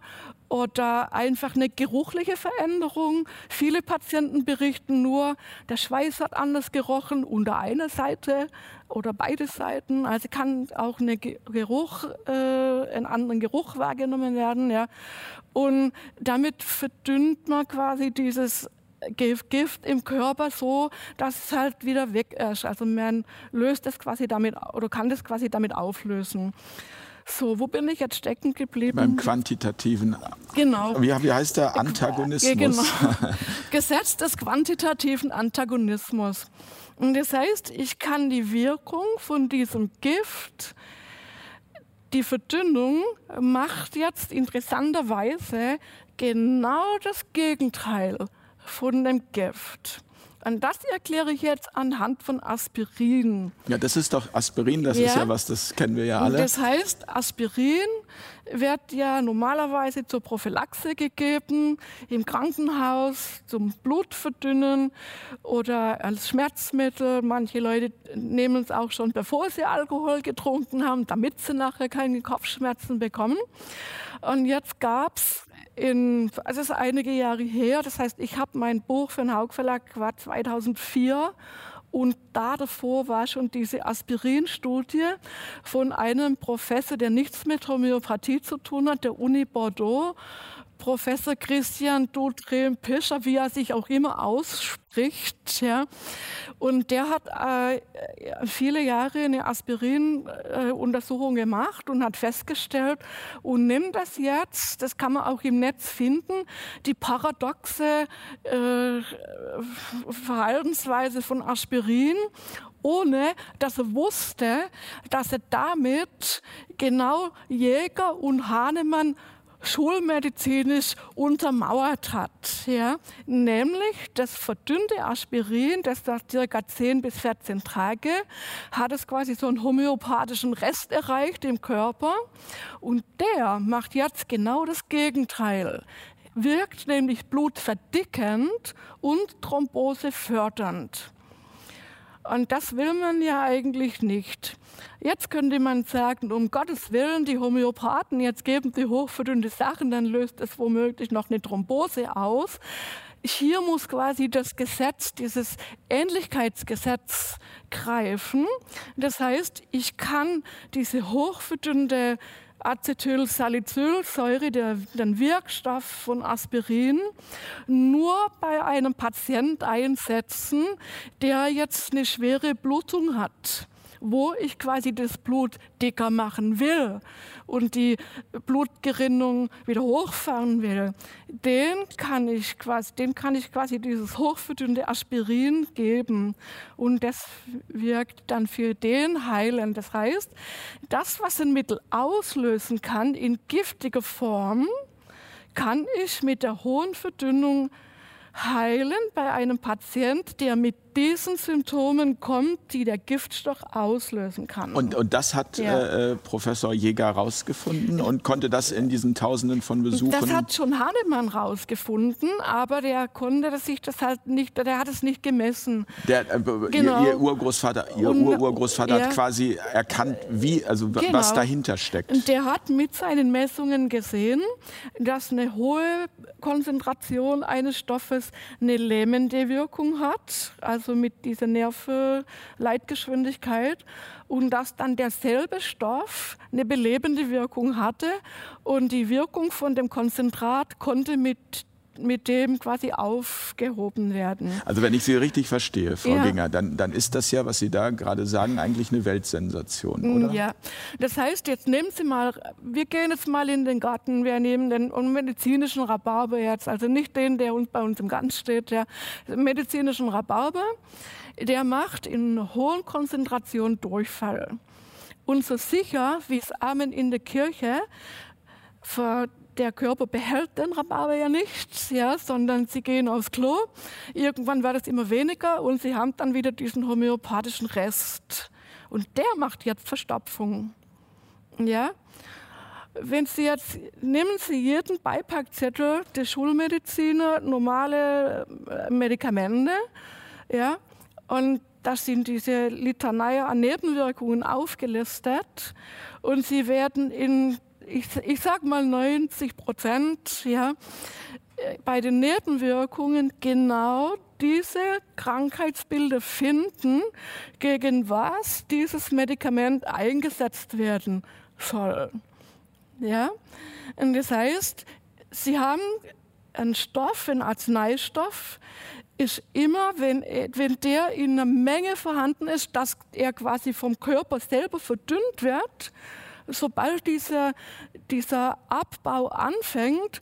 oder einfach eine geruchliche Veränderung. Viele Patienten berichten nur, der Schweiß hat anders gerochen unter einer Seite oder beide Seiten. Also kann auch eine Geruch, äh, einen anderen Geruch wahrgenommen werden. Ja. Und damit verdünnt man quasi dieses Gift im Körper so, dass es halt wieder weg ist. Also man löst es quasi damit oder kann das quasi damit auflösen. So, wo bin ich jetzt stecken geblieben? Beim quantitativen. Genau. Wie, wie heißt der Antagonismus? Genau. Gesetz des quantitativen Antagonismus. Und das heißt, ich kann die Wirkung von diesem Gift, die Verdünnung macht jetzt interessanterweise genau das Gegenteil von dem Gift. Und das erkläre ich jetzt anhand von Aspirin. Ja, das ist doch Aspirin, das ja. ist ja was, das kennen wir ja alle. Das heißt, Aspirin wird ja normalerweise zur Prophylaxe gegeben, im Krankenhaus, zum Blutverdünnen oder als Schmerzmittel. Manche Leute nehmen es auch schon, bevor sie Alkohol getrunken haben, damit sie nachher keine Kopfschmerzen bekommen. Und jetzt gab es in, es ist einige Jahre her. Das heißt, ich habe mein Buch für den Haug Verlag war 2004 und da davor war schon diese Aspirin-Studie von einem Professor, der nichts mit Homöopathie zu tun hat, der Uni Bordeaux. Professor Christian Dutren Pischer, wie er sich auch immer ausspricht. Ja. Und der hat äh, viele Jahre eine Aspirin-Untersuchung äh, gemacht und hat festgestellt und nimmt das jetzt, das kann man auch im Netz finden, die paradoxe äh, Verhaltensweise von Aspirin ohne dass er wusste, dass er damit genau Jäger und Hahnemann schulmedizinisch untermauert hat. Ja? Nämlich das verdünnte Aspirin, das nach circa 10 bis 14 Tage, hat es quasi so einen homöopathischen Rest erreicht im Körper. Und der macht jetzt genau das Gegenteil wirkt nämlich blutverdickend und Thrombose fördernd. Und das will man ja eigentlich nicht. Jetzt könnte man sagen, um Gottes Willen, die Homöopathen, jetzt geben die hochverdünnte Sachen, dann löst es womöglich noch eine Thrombose aus. Hier muss quasi das Gesetz, dieses Ähnlichkeitsgesetz greifen. Das heißt, ich kann diese hochverdünnte Acetylsalicylsäure, der, den Wirkstoff von Aspirin, nur bei einem Patient einsetzen, der jetzt eine schwere Blutung hat wo ich quasi das Blut dicker machen will und die Blutgerinnung wieder hochfahren will, den kann ich quasi, dem kann ich quasi dieses hochverdünnte Aspirin geben und das wirkt dann für den heilen. Das heißt, das, was ein Mittel auslösen kann in giftiger Form, kann ich mit der hohen Verdünnung heilen bei einem Patient, der mit diesen Symptomen kommt, die der Giftstoff auslösen kann. Und, und das hat ja. äh, Professor Jäger herausgefunden und konnte das in diesen Tausenden von Besuchen? Das hat schon Hahnemann herausgefunden, aber der konnte sich das halt nicht, der hat es nicht gemessen. Der, äh, genau. ihr, ihr, Urgroßvater, ihr und, Ururgroßvater ja. hat quasi erkannt, wie, also genau. was dahinter steckt. Der hat mit seinen Messungen gesehen, dass eine hohe Konzentration eines Stoffes eine lähmende Wirkung hat, also mit dieser Nervenleitgeschwindigkeit und dass dann derselbe Stoff eine belebende Wirkung hatte und die Wirkung von dem Konzentrat konnte mit mit dem quasi aufgehoben werden. Also wenn ich Sie richtig verstehe, Frau ja. Ginger, dann, dann ist das ja, was Sie da gerade sagen, eigentlich eine Weltsensation, mm, oder? Ja, das heißt, jetzt nehmen Sie mal, wir gehen jetzt mal in den Garten, wir nehmen den medizinischen Rhabarber jetzt, also nicht den, der uns bei uns im Garten steht, der medizinischen Rhabarber, der macht in hohen Konzentrationen Durchfall. Und so sicher wie es Amen in der Kirche der Körper behält den Rhabarber ja nicht, ja, sondern sie gehen aufs Klo. Irgendwann wird es immer weniger und sie haben dann wieder diesen homöopathischen Rest. Und der macht jetzt Verstopfung. Ja? Wenn Sie jetzt, nehmen Sie jeden Beipackzettel der Schulmediziner, normale äh, Medikamente, ja, und da sind diese Litanei an Nebenwirkungen aufgelistet und sie werden in ich, ich sage mal 90 Prozent, ja, bei den Nebenwirkungen genau diese Krankheitsbilder finden, gegen was dieses Medikament eingesetzt werden soll. Ja? Und das heißt, Sie haben einen Stoff, einen Arzneistoff, ist immer, wenn, wenn der in einer Menge vorhanden ist, dass er quasi vom Körper selber verdünnt wird, sobald dieser, dieser Abbau anfängt,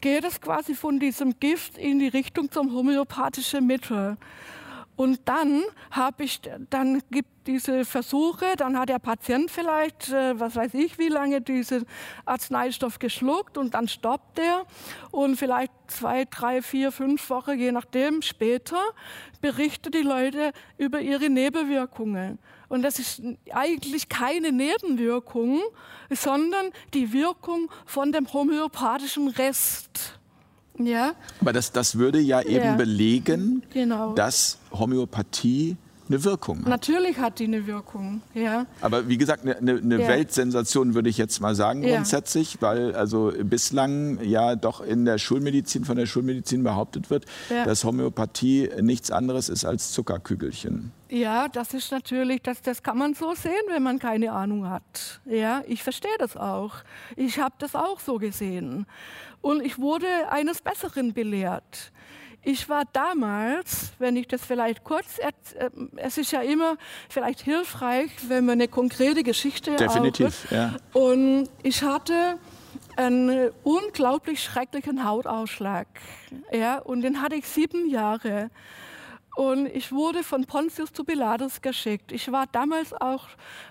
geht es quasi von diesem Gift in die Richtung zum homöopathischen Mittel. Und dann habe ich, dann gibt diese Versuche, dann hat der Patient vielleicht, äh, was weiß ich, wie lange diesen Arzneistoff geschluckt und dann stoppt er und vielleicht zwei, drei, vier, fünf Wochen, je nachdem, später berichten die Leute über ihre Nebenwirkungen. Und das ist eigentlich keine Nebenwirkung, sondern die Wirkung von dem homöopathischen Rest. Ja? Aber das, das würde ja eben ja. belegen, genau. dass Homöopathie eine Wirkung hat. Natürlich hat die eine Wirkung, ja. Aber wie gesagt, eine, eine ja. Weltsensation würde ich jetzt mal sagen ja. grundsätzlich, weil also bislang ja doch in der Schulmedizin, von der Schulmedizin behauptet wird, ja. dass Homöopathie nichts anderes ist als Zuckerkügelchen. Ja, das ist natürlich, das, das kann man so sehen, wenn man keine Ahnung hat. Ja, ich verstehe das auch. Ich habe das auch so gesehen. Und ich wurde eines Besseren belehrt. Ich war damals, wenn ich das vielleicht kurz, äh, es ist ja immer vielleicht hilfreich, wenn man eine konkrete Geschichte Definitiv, auch, ja. Und ich hatte einen unglaublich schrecklichen Hautausschlag, ja, und den hatte ich sieben Jahre. Und ich wurde von Pontius zu Pilatus geschickt. Ich war damals auch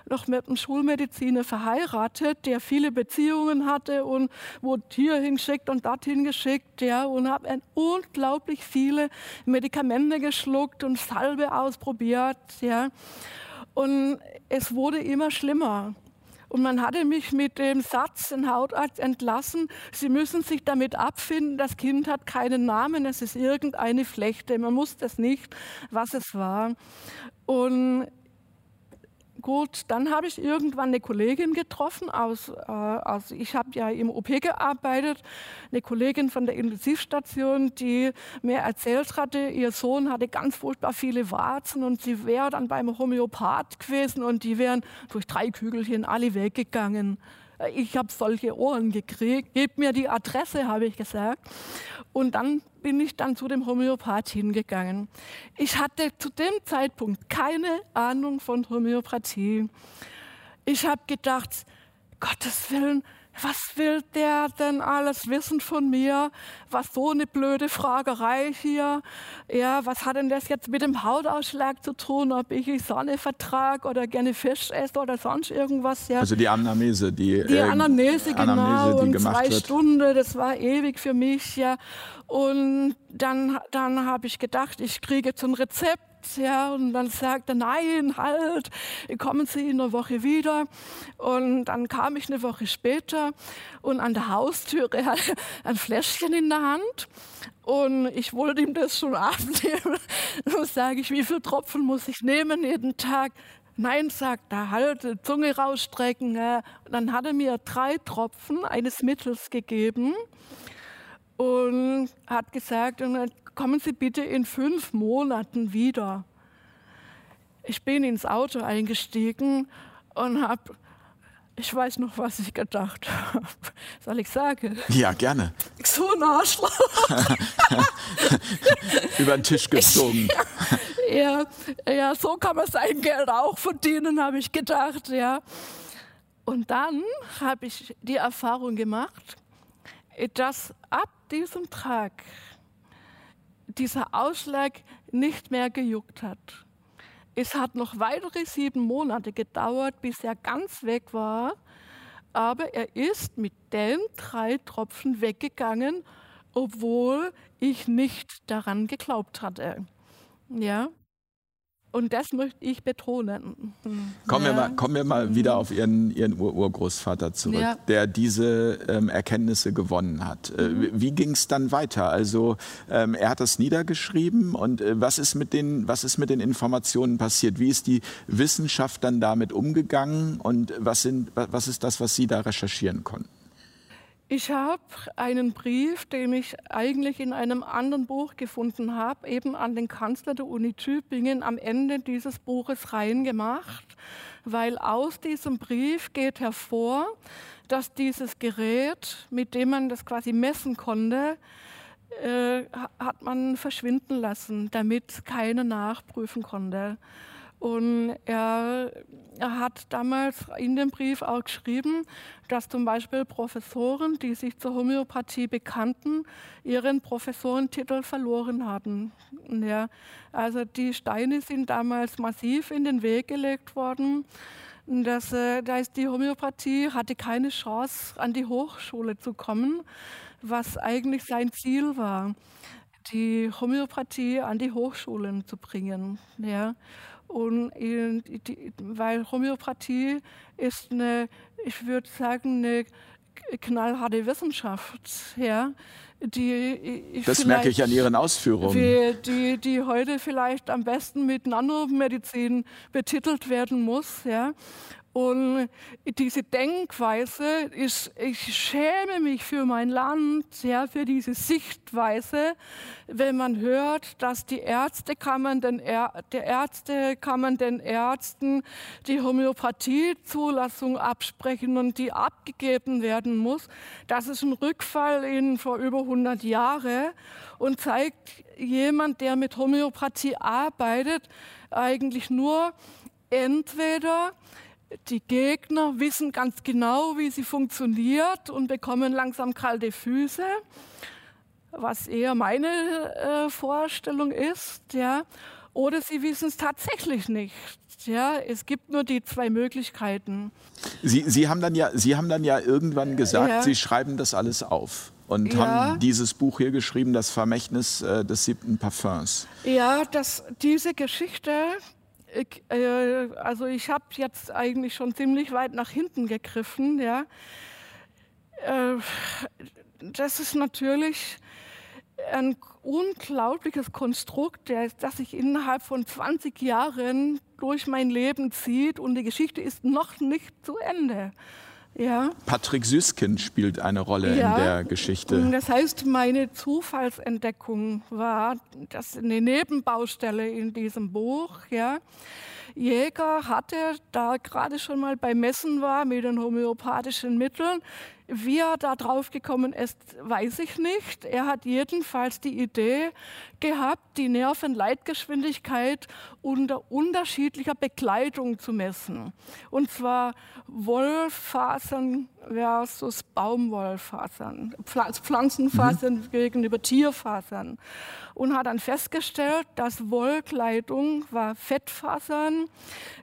noch mit einem Schulmediziner verheiratet, der viele Beziehungen hatte und wurde hierhin geschickt und dorthin geschickt, ja, und habe unglaublich viele Medikamente geschluckt und Salbe ausprobiert, ja. Und es wurde immer schlimmer. Und man hatte mich mit dem Satz, den Hautarzt, entlassen, Sie müssen sich damit abfinden, das Kind hat keinen Namen, es ist irgendeine Flechte, man wusste es nicht, was es war. Und Gut, dann habe ich irgendwann eine Kollegin getroffen aus, äh, aus ich habe ja im OP gearbeitet, eine Kollegin von der Intensivstation, die mir erzählt hatte, ihr Sohn hatte ganz furchtbar viele Warzen und sie wäre dann beim Homöopath gewesen und die wären durch drei Kügelchen alle weggegangen. Ich habe solche Ohren gekriegt. Gebt mir die Adresse, habe ich gesagt. Und dann bin ich dann zu dem Homöopath hingegangen. Ich hatte zu dem Zeitpunkt keine Ahnung von Homöopathie. Ich habe gedacht, Gottes Willen, was will der denn alles wissen von mir? Was so eine blöde Fragerei hier. Ja, was hat denn das jetzt mit dem Hautausschlag zu tun? Ob ich die Sonne vertrage oder gerne Fisch esse oder sonst irgendwas? Ja. Also die Anamnese, die, die Anamnese, äh, genau. Anamnese, die und zwei wird. Stunden, das war ewig für mich, ja. Und dann, dann habe ich gedacht, ich kriege jetzt ein Rezept ja, und dann sagte, nein, halt, kommen Sie in einer Woche wieder. Und dann kam ich eine Woche später und an der Haustüre hatte ein Fläschchen in der Hand. Und ich wollte ihm das schon abnehmen. Dann sage ich, wie viele Tropfen muss ich nehmen jeden Tag? Nein, sagt er, halt, Zunge rausstrecken. Ja. Dann hat er mir drei Tropfen eines Mittels gegeben und hat gesagt, kommen Sie bitte in fünf Monaten wieder. Ich bin ins Auto eingestiegen und habe, ich weiß noch, was ich gedacht habe. Soll ich sagen? Ja, gerne. So ein Arschloch. Über den Tisch gezogen. Ja, ja, so kann man sein Geld auch verdienen, habe ich gedacht, ja. Und dann habe ich die Erfahrung gemacht, dass ab diesem Tag dieser Ausschlag nicht mehr gejuckt hat. Es hat noch weitere sieben Monate gedauert, bis er ganz weg war, aber er ist mit den drei Tropfen weggegangen, obwohl ich nicht daran geglaubt hatte. Ja. Und das möchte ich betonen. Kommen, ja. wir, mal, kommen wir mal wieder auf Ihren, Ihren Ur Urgroßvater zurück, ja. der diese ähm, Erkenntnisse gewonnen hat. Äh, mhm. Wie ging es dann weiter? Also ähm, er hat das niedergeschrieben und äh, was, ist mit den, was ist mit den Informationen passiert? Wie ist die Wissenschaft dann damit umgegangen und was, sind, was ist das, was Sie da recherchieren konnten? Ich habe einen Brief, den ich eigentlich in einem anderen Buch gefunden habe, eben an den Kanzler der Uni Tübingen am Ende dieses Buches reingemacht, weil aus diesem Brief geht hervor, dass dieses Gerät, mit dem man das quasi messen konnte, äh, hat man verschwinden lassen, damit keiner nachprüfen konnte. Und er, er, hat damals in dem Brief auch geschrieben, dass zum Beispiel Professoren, die sich zur Homöopathie bekannten, ihren Professorentitel verloren haben. Ja, also die Steine sind damals massiv in den Weg gelegt worden. Das, äh, da ist die Homöopathie hatte keine Chance, an die Hochschule zu kommen, was eigentlich sein Ziel war, die Homöopathie an die Hochschulen zu bringen. Ja. Und die, weil Homöopathie ist eine, ich würde sagen, eine knallharte Wissenschaft, ja, die das merke ich an Ihren Ausführungen. Die, die heute vielleicht am besten mit Nanomedizin betitelt werden muss, ja. Und diese Denkweise ist, ich schäme mich für mein Land, ja, für diese Sichtweise, wenn man hört, dass die Ärztekammern den, Ä der Ärztekammern den Ärzten die Homöopathiezulassung absprechen und die abgegeben werden muss. Das ist ein Rückfall in vor über 100 Jahre und zeigt jemand, der mit Homöopathie arbeitet, eigentlich nur entweder die Gegner wissen ganz genau, wie sie funktioniert und bekommen langsam kalte Füße, was eher meine äh, Vorstellung ist. Ja. Oder sie wissen es tatsächlich nicht. Ja, es gibt nur die zwei Möglichkeiten. Sie, sie, haben, dann ja, sie haben dann ja irgendwann gesagt, ja. Sie schreiben das alles auf und ja. haben dieses Buch hier geschrieben, Das Vermächtnis äh, des siebten Parfums. Ja, das, diese Geschichte, ich, äh, also ich habe jetzt eigentlich schon ziemlich weit nach hinten gegriffen. Ja. Äh, das ist natürlich ein unglaubliches Konstrukt, das sich innerhalb von 20 Jahren durch mein Leben zieht und die Geschichte ist noch nicht zu Ende. Ja. Patrick Süskind spielt eine Rolle ja. in der Geschichte. Das heißt, meine Zufallsentdeckung war das eine Nebenbaustelle in diesem Buch. Ja. Jäger hatte, da gerade schon mal bei Messen war mit den homöopathischen Mitteln, wie er da drauf gekommen ist, weiß ich nicht. Er hat jedenfalls die Idee gehabt, die Nervenleitgeschwindigkeit unter unterschiedlicher Bekleidung zu messen. Und zwar Wollfasern versus Baumwollfasern, Pflanzenfasern mhm. gegenüber Tierfasern. Und hat dann festgestellt, dass Wollkleidung war Fettfasern,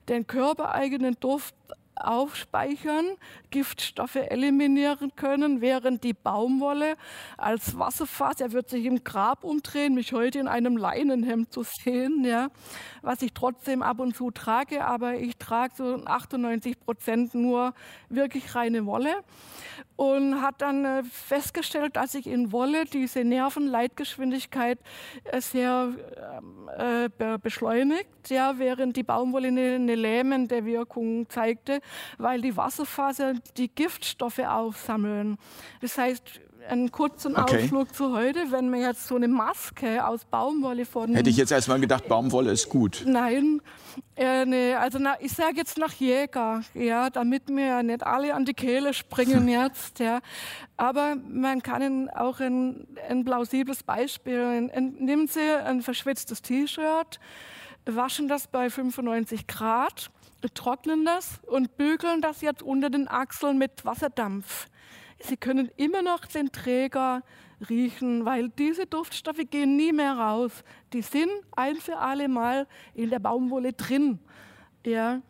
den körpereigenen Duft aufspeichern, Giftstoffe eliminieren können, während die Baumwolle als Wasserfass, er wird sich im Grab umdrehen, mich heute in einem Leinenhemd zu sehen, ja, was ich trotzdem ab und zu trage, aber ich trage so 98 Prozent nur wirklich reine Wolle und hat dann äh, festgestellt, dass sich in Wolle diese Nervenleitgeschwindigkeit äh, sehr ähm, äh, beschleunigt, ja, während die Baumwolle eine, eine lähmende Wirkung zeigte, weil die Wasserfasern die Giftstoffe aufsammeln. Das heißt, einen kurzen okay. Ausflug zu heute, wenn man jetzt so eine Maske aus Baumwolle von. Hätte ich jetzt erstmal gedacht, Baumwolle ist gut. Nein, äh, nee, also na, ich sage jetzt nach Jäger, ja, damit mir nicht alle an die Kehle springen jetzt, ja. Aber man kann auch ein, ein plausibles Beispiel, nehmen Sie ein verschwitztes T-Shirt, waschen das bei 95 Grad, trocknen das und bügeln das jetzt unter den Achseln mit Wasserdampf. Sie können immer noch den Träger riechen, weil diese Duftstoffe gehen nie mehr raus. Die sind ein für alle Mal in der Baumwolle drin. Ja.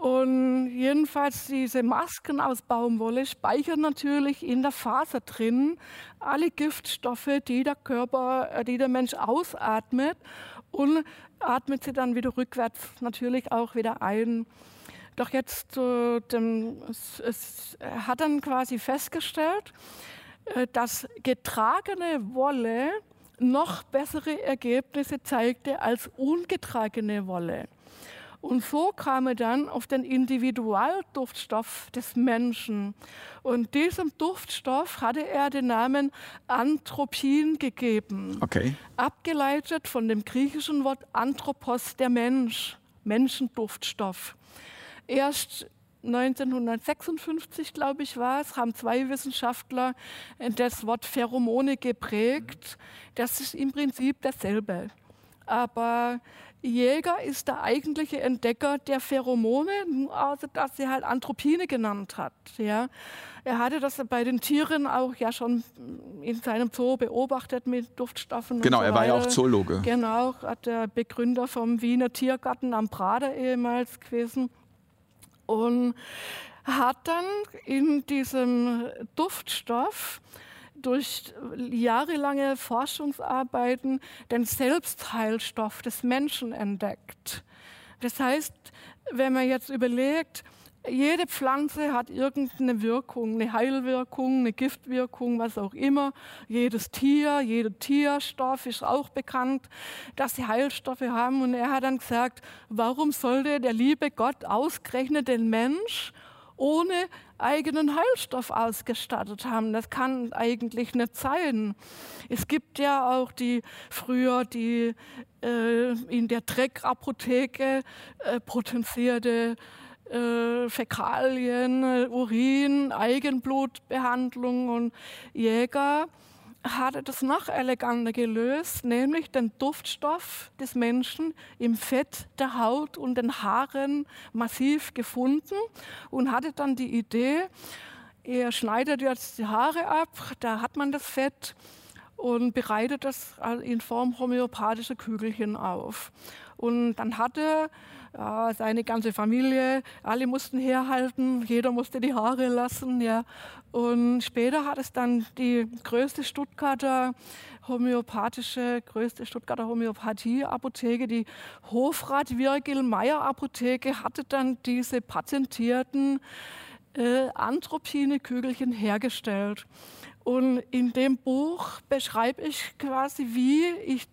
Und jedenfalls diese Masken aus Baumwolle speichern natürlich in der Faser drin alle Giftstoffe, die der Körper, äh, die der Mensch ausatmet und atmet sie dann wieder rückwärts natürlich auch wieder ein. Doch jetzt äh, dem, es, es hat dann quasi festgestellt, äh, dass getragene Wolle noch bessere Ergebnisse zeigte als ungetragene Wolle. Und so kam er dann auf den Individualduftstoff des Menschen. Und diesem Duftstoff hatte er den Namen Anthropin gegeben. Okay. Abgeleitet von dem griechischen Wort Anthropos, der Mensch, Menschenduftstoff. Erst 1956, glaube ich, war es, haben zwei Wissenschaftler das Wort Pheromone geprägt. Das ist im Prinzip dasselbe. Aber Jäger ist der eigentliche Entdecker der Pheromone, also dass er halt Anthropine genannt hat. Ja. Er hatte das bei den Tieren auch ja schon in seinem Zoo beobachtet mit Duftstoffen. Genau, so er war ja auch Zoologe. Genau, hat der Begründer vom Wiener Tiergarten am Prader ehemals gewesen und hat dann in diesem Duftstoff durch jahrelange Forschungsarbeiten den Selbstheilstoff des Menschen entdeckt. Das heißt, wenn man jetzt überlegt, jede Pflanze hat irgendeine Wirkung, eine Heilwirkung, eine Giftwirkung, was auch immer. Jedes Tier, jeder Tierstoff ist auch bekannt, dass sie Heilstoffe haben. Und er hat dann gesagt, warum sollte der liebe Gott ausgerechnet den Mensch ohne eigenen Heilstoff ausgestattet haben. Das kann eigentlich nicht sein. Es gibt ja auch die früher die äh, in der Dreckapotheke äh, potenzierte äh, Fäkalien, Urin, Eigenblutbehandlung und Jäger hatte das noch eleganter gelöst, nämlich den Duftstoff des Menschen im Fett der Haut und den Haaren massiv gefunden und hatte dann die Idee, er schneidet jetzt die Haare ab, da hat man das Fett und bereitet das in Form homöopathischer Kügelchen auf. Und dann hatte ja, seine ganze Familie, alle mussten herhalten, jeder musste die Haare lassen. Ja. Und später hat es dann die größte Stuttgarter homöopathische, größte Stuttgarter Homöopathie-Apotheke, die Hofrat Virgil Meyer Apotheke, hatte dann diese patentierten äh, Anthropine-Kügelchen hergestellt. Und in dem Buch beschreibe ich quasi, wie ich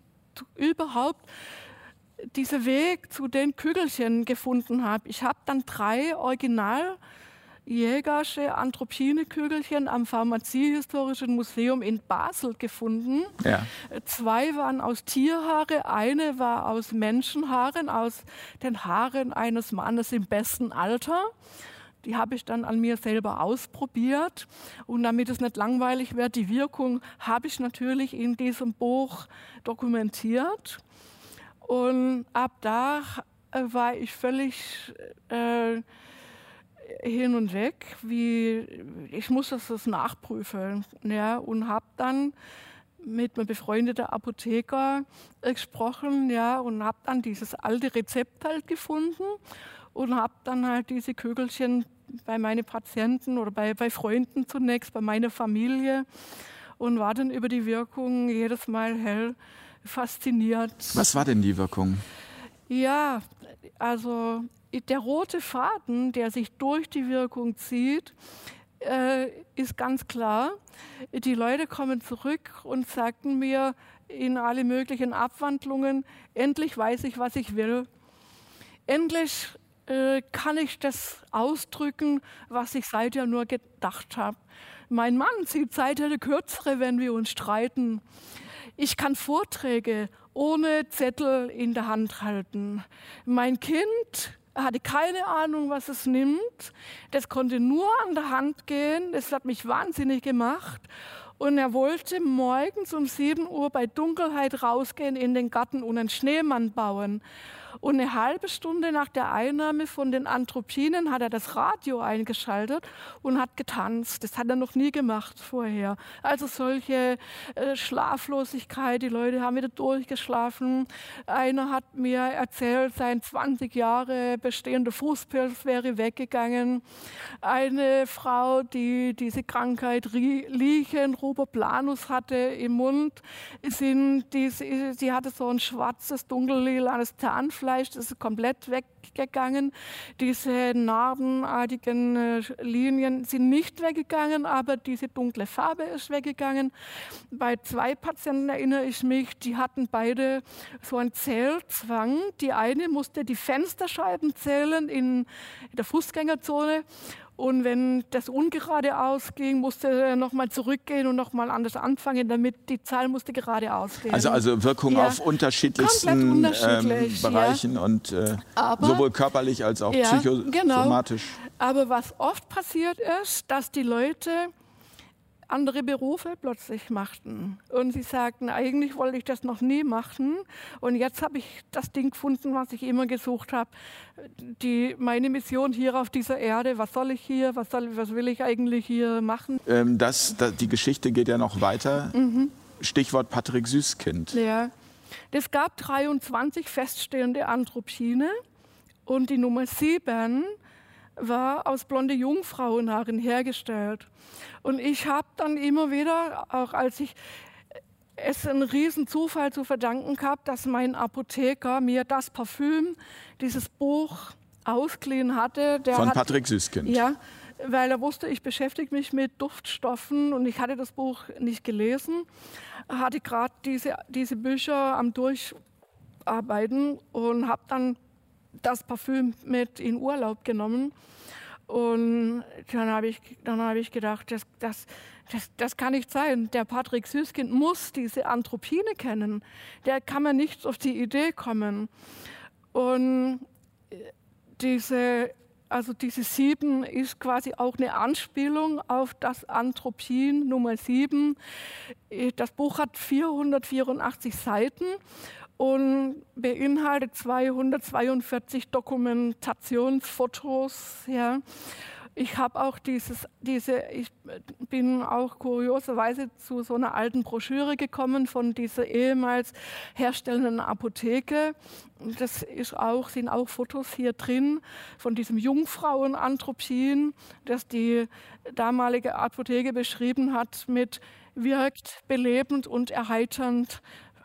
überhaupt diesen Weg zu den Kügelchen gefunden habe. Ich habe dann drei Original Jägersche Anthropine-Kügelchen am Pharmaziehistorischen Museum in Basel gefunden. Ja. Zwei waren aus Tierhaare, eine war aus Menschenhaaren, aus den Haaren eines Mannes im besten Alter. Die habe ich dann an mir selber ausprobiert. Und damit es nicht langweilig wird, die Wirkung habe ich natürlich in diesem Buch dokumentiert. Und ab da äh, war ich völlig äh, hin und weg, wie ich musste das nachprüfen, ja, und habe dann mit einem befreundeten Apotheker gesprochen, ja, und habe dann dieses alte Rezept halt gefunden und habe dann halt diese Kügelchen bei meinen Patienten oder bei, bei Freunden zunächst, bei meiner Familie und war dann über die Wirkung jedes Mal hell fasziniert. Was war denn die Wirkung? Ja, also der rote Faden, der sich durch die Wirkung zieht, äh, ist ganz klar. Die Leute kommen zurück und sagten mir in alle möglichen Abwandlungen, endlich weiß ich, was ich will. Endlich äh, kann ich das ausdrücken, was ich seither nur gedacht habe. Mein Mann sieht seither eine kürzere, wenn wir uns streiten. Ich kann Vorträge ohne Zettel in der Hand halten. Mein Kind hatte keine Ahnung, was es nimmt. Das konnte nur an der Hand gehen. Das hat mich wahnsinnig gemacht. Und er wollte morgens um 7 Uhr bei Dunkelheit rausgehen in den Garten und einen Schneemann bauen. Und eine halbe Stunde nach der Einnahme von den Anthropinen hat er das Radio eingeschaltet und hat getanzt. Das hat er noch nie gemacht vorher. Also solche äh, Schlaflosigkeit, die Leute haben wieder durchgeschlafen. Einer hat mir erzählt, sein 20 Jahre bestehender Fußpilz wäre weggegangen. Eine Frau, die diese Krankheit Lichen, Ruboplanus hatte im Mund, sind, die, sie hatte so ein schwarzes, dunkellilanes Zahnfleisch Zahnfleisch, das ist komplett weggegangen. Diese narbenartigen äh, Linien sind nicht weggegangen, aber diese dunkle Farbe ist weggegangen. Bei zwei Patienten erinnere ich mich, die hatten beide so einen Zählzwang. Die eine musste die Fensterscheiben zählen in der Fußgängerzone und wenn das ungerade ausging, musste er nochmal zurückgehen und nochmal anders anfangen, damit die Zahl musste gerade ausgehen. Also, also Wirkung ja. auf unterschiedlichsten unterschiedlich, ähm, Bereichen ja. und äh, Aber, sowohl körperlich als auch ja, psychosomatisch. Genau. Aber was oft passiert ist, dass die Leute andere Berufe plötzlich machten. Und sie sagten, eigentlich wollte ich das noch nie machen. Und jetzt habe ich das Ding gefunden, was ich immer gesucht habe. Die, meine Mission hier auf dieser Erde, was soll ich hier, was, soll, was will ich eigentlich hier machen? Ähm, das, das, die Geschichte geht ja noch weiter. Mhm. Stichwort Patrick Süßkind. Ja. Es gab 23 feststehende Anthropine und die Nummer 7 war aus blonde Jungfrauenhaaren hergestellt. Und ich habe dann immer wieder, auch als ich es einen riesen Zufall zu verdanken gehabt, dass mein Apotheker mir das Parfüm, dieses Buch ausgeliehen hatte. Von hat, Patrick Süßkind. Ja, weil er wusste, ich beschäftige mich mit Duftstoffen und ich hatte das Buch nicht gelesen, hatte gerade diese, diese Bücher am Durcharbeiten und habe dann das Parfüm mit in Urlaub genommen. Und dann habe ich, hab ich gedacht, das, das, das, das kann nicht sein. Der Patrick Süßkind muss diese Anthropine kennen. Der kann man nicht auf die Idee kommen. Und diese, also diese sieben ist quasi auch eine Anspielung auf das Anthropin Nummer sieben. Das Buch hat 484 Seiten und beinhaltet 242 Dokumentationsfotos. Ja. Ich habe auch dieses, diese, ich bin auch kurioserweise zu so einer alten Broschüre gekommen von dieser ehemals herstellenden Apotheke. Das ist auch, sind auch Fotos hier drin von diesem Jungfrauenanthropin, das die damalige Apotheke beschrieben hat mit wirkt belebend und erheiternd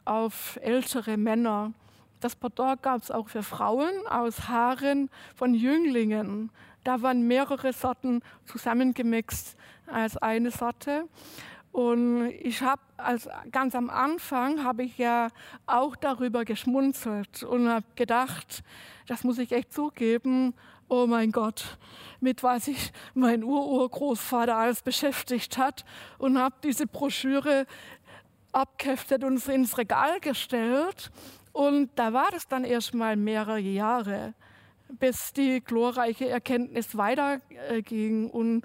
auf ältere Männer. Das Pendant gab es auch für Frauen aus Haaren von Jünglingen. Da waren mehrere Sorten zusammengemixt als eine Sorte. Und ich habe ganz am Anfang habe ich ja auch darüber geschmunzelt und habe gedacht, das muss ich echt zugeben. Oh mein Gott, mit was sich mein Ururgroßvater alles beschäftigt hat und habe diese Broschüre abgeheftet und ins Regal gestellt. Und da war das dann erst mal mehrere Jahre, bis die glorreiche Erkenntnis weiterging. Und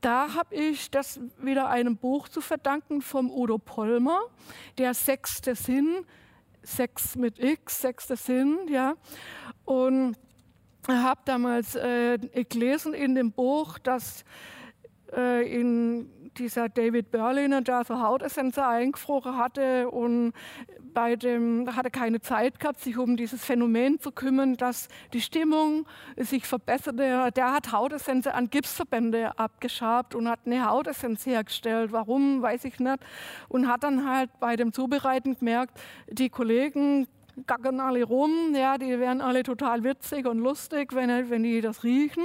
da habe ich das wieder einem Buch zu verdanken vom Udo Pollmer, der sechste Sinn, Sex mit X, sechster Sinn, ja. Und habe damals äh, gelesen in dem Buch, dass äh, in dieser David Berliner, der so Hautessenzen eingefroren hatte und bei dem hatte keine Zeit gehabt, sich um dieses Phänomen zu kümmern, dass die Stimmung sich verbesserte. Der hat Hautessenzen an Gipsverbände abgeschabt und hat eine Hautessenz hergestellt. Warum, weiß ich nicht. Und hat dann halt bei dem Zubereiten gemerkt, die Kollegen gackern alle rum, ja, die wären alle total witzig und lustig, wenn, wenn die das riechen.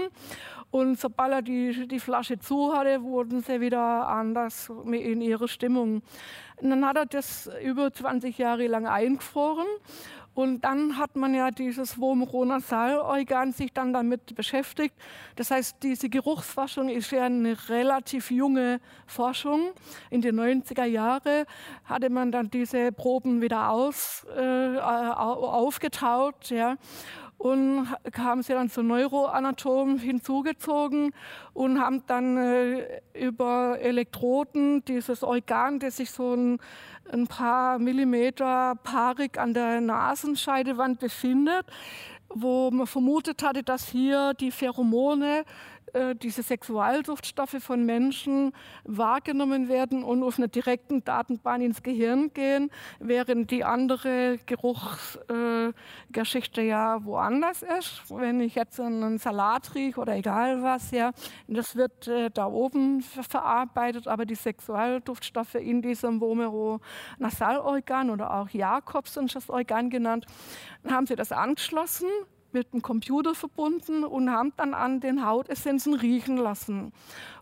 Und sobald er die, die Flasche zu hatte, wurden sie wieder anders in ihrer Stimmung. Und dann hat er das über 20 Jahre lang eingefroren. Und dann hat man ja dieses Vomeronasal-Organ sich dann damit beschäftigt. Das heißt, diese Geruchsforschung ist ja eine relativ junge Forschung. In den 90er Jahren hatte man dann diese Proben wieder aus, äh, aufgetaut. Ja und haben sie dann zu Neuroanatomen hinzugezogen und haben dann äh, über Elektroden dieses Organ, das sich so ein, ein paar Millimeter paarig an der Nasenscheidewand befindet, wo man vermutet hatte, dass hier die Pheromone äh, diese Sexualduftstoffe von Menschen wahrgenommen werden und auf einer direkten Datenbahn ins Gehirn gehen, während die andere Geruchsgeschichte äh, ja woanders ist. Wenn ich jetzt einen Salat rieche oder egal was, ja, das wird äh, da oben verarbeitet, aber die Sexualduftstoffe in diesem Vomero-Nasalorgan oder auch Jakobsensches Organ genannt, haben sie das angeschlossen mit dem Computer verbunden und haben dann an den Hautessenzen riechen lassen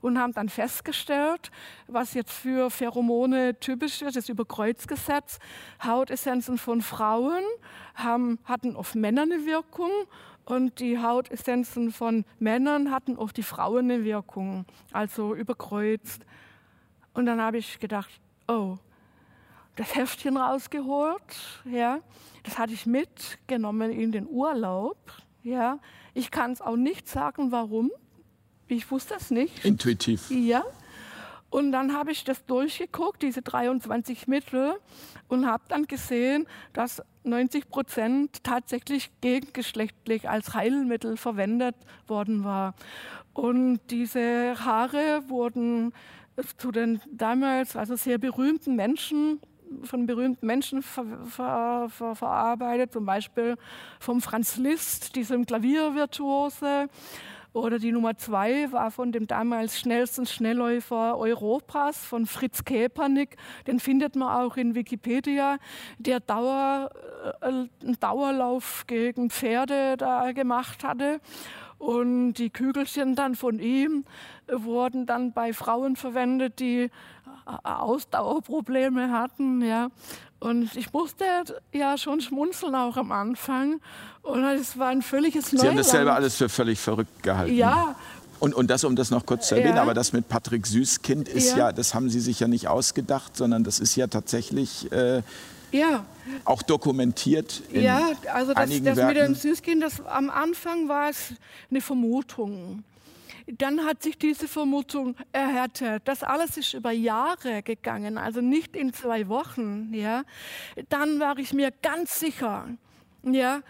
und haben dann festgestellt, was jetzt für Pheromone typisch ist, das Überkreuzgesetz. Hautessenzen von Frauen haben, hatten auf Männer eine Wirkung und die Hautessenzen von Männern hatten auf die Frauen eine Wirkung, also überkreuzt. Und dann habe ich gedacht, oh, das Heftchen rausgeholt, ja, das hatte ich mitgenommen in den Urlaub. Ja. Ich kann es auch nicht sagen, warum. Ich wusste es nicht. Intuitiv. Ja. Und dann habe ich das durchgeguckt, diese 23 Mittel, und habe dann gesehen, dass 90 Prozent tatsächlich gegengeschlechtlich als Heilmittel verwendet worden war. Und diese Haare wurden zu den damals also sehr berühmten Menschen von berühmten Menschen ver, ver, ver, verarbeitet, zum Beispiel vom Franz Liszt, diesem Klaviervirtuose. Oder die Nummer zwei war von dem damals schnellsten Schnellläufer Europas, von Fritz Kepernick. Den findet man auch in Wikipedia, der Dauer, äh, einen Dauerlauf gegen Pferde da gemacht hatte. Und die Kügelchen dann von ihm wurden dann bei Frauen verwendet, die Ausdauerprobleme hatten. Ja. Und ich musste ja schon schmunzeln auch am Anfang. Und es war ein völliges Neuland. Sie haben das selber alles für völlig verrückt gehalten. Ja. Und, und das, um das noch kurz zu erwähnen, ja. aber das mit Patrick Süßkind ist ja. ja. das haben Sie sich ja nicht ausgedacht, sondern das ist ja tatsächlich äh, ja. auch dokumentiert. In ja, also das, das mit dem Süßkind, das, am Anfang war es eine Vermutung dann hat sich diese Vermutung erhärtet. Das alles ist über Jahre gegangen, also nicht in zwei Wochen. Ja. Dann war ich mir ganz sicher, ja,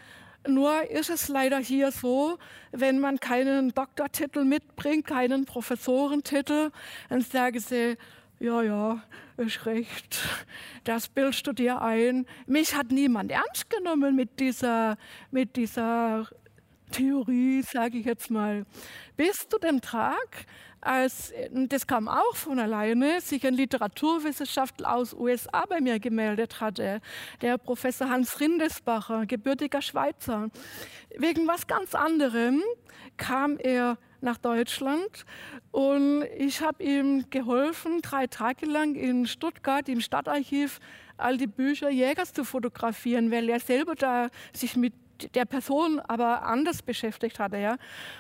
nur ist es leider hier so, wenn man keinen Doktortitel mitbringt, keinen Professorentitel, dann sagen sie, ja, ja, ist recht, das bildest du dir ein. Mich hat niemand ernst genommen mit dieser, mit dieser Theorie, sage ich jetzt mal, bis zu dem Tag, als, das kam auch von alleine, sich ein Literaturwissenschaftler aus USA bei mir gemeldet hatte, der Professor Hans Rindesbacher, gebürtiger Schweizer. Wegen was ganz anderem kam er nach Deutschland und ich habe ihm geholfen, drei Tage lang in Stuttgart im Stadtarchiv all die Bücher Jägers zu fotografieren, weil er selber da sich mit der Person aber anders beschäftigt hatte. Ja.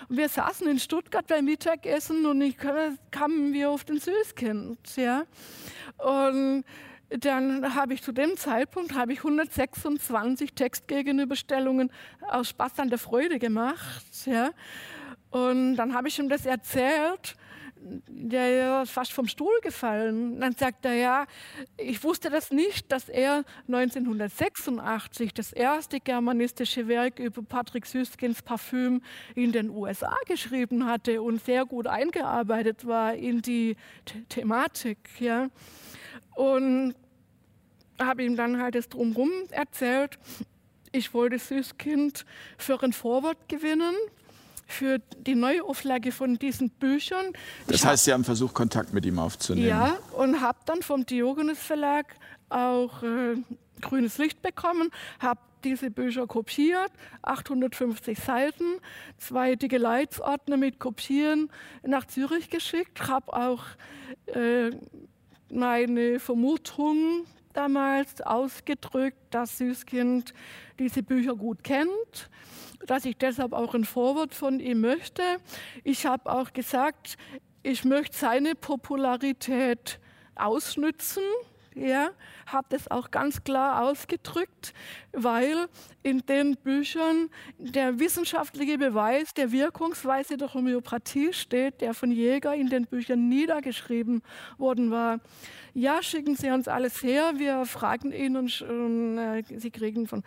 Wir saßen in Stuttgart beim Mittagessen und ich kamen wir auf den Süßkind. Ja. Und dann habe ich zu dem Zeitpunkt habe ich 126 Textgegenüberstellungen aus Spaß an der Freude gemacht. Ja. Und dann habe ich ihm das erzählt, der ist fast vom Stuhl gefallen. Dann sagt er, ja, ich wusste das nicht, dass er 1986 das erste germanistische Werk über Patrick Süskins Parfüm in den USA geschrieben hatte und sehr gut eingearbeitet war in die The Thematik. Ja. Und habe ihm dann halt das drumherum erzählt. Ich wollte Süßkind für ein Vorwort gewinnen, für die Neuauflage von diesen Büchern. Das heißt, Sie haben versucht, Kontakt mit ihm aufzunehmen? Ja, und habe dann vom Diogenes Verlag auch äh, grünes Licht bekommen, habe diese Bücher kopiert, 850 Seiten, zwei dicke Leitsordner mit Kopieren nach Zürich geschickt, habe auch äh, meine Vermutung damals ausgedrückt, dass Süßkind diese Bücher gut kennt, dass ich deshalb auch ein Vorwort von ihm möchte. Ich habe auch gesagt, ich möchte seine Popularität ausnützen ja, habe das auch ganz klar ausgedrückt, weil in den Büchern der wissenschaftliche Beweis der Wirkungsweise der Homöopathie steht, der von Jäger in den Büchern niedergeschrieben worden war. Ja, schicken Sie uns alles her, wir fragen ihn und, äh, Sie kriegen von.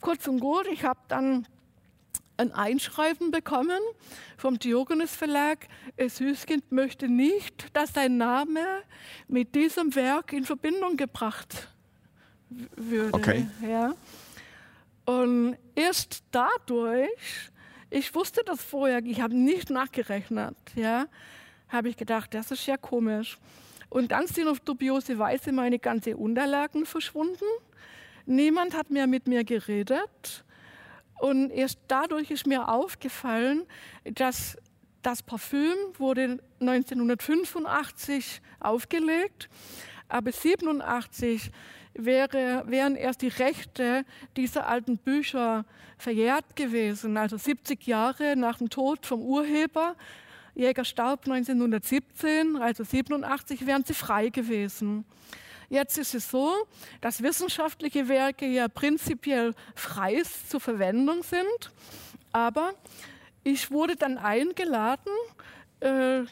Kurz und gut, ich habe dann ein Einschreiben bekommen vom Diogenes Verlag. Süßkind möchte nicht, dass sein Name mit diesem Werk in Verbindung gebracht würde. Okay. Ja. Und erst dadurch, ich wusste das vorher, ich habe nicht nachgerechnet, ja, habe ich gedacht, das ist ja komisch. Und dann sind auf dubiose Weise meine ganzen Unterlagen verschwunden. Niemand hat mehr mit mir geredet. Und erst dadurch ist mir aufgefallen, dass das Parfüm wurde 1985 aufgelegt, aber 87 wäre, wären erst die Rechte dieser alten Bücher verjährt gewesen, also 70 Jahre nach dem Tod vom Urheber. Jäger starb 1917, also 87 wären sie frei gewesen. Jetzt ist es so, dass wissenschaftliche Werke ja prinzipiell frei zur Verwendung sind, aber ich wurde dann eingeladen äh,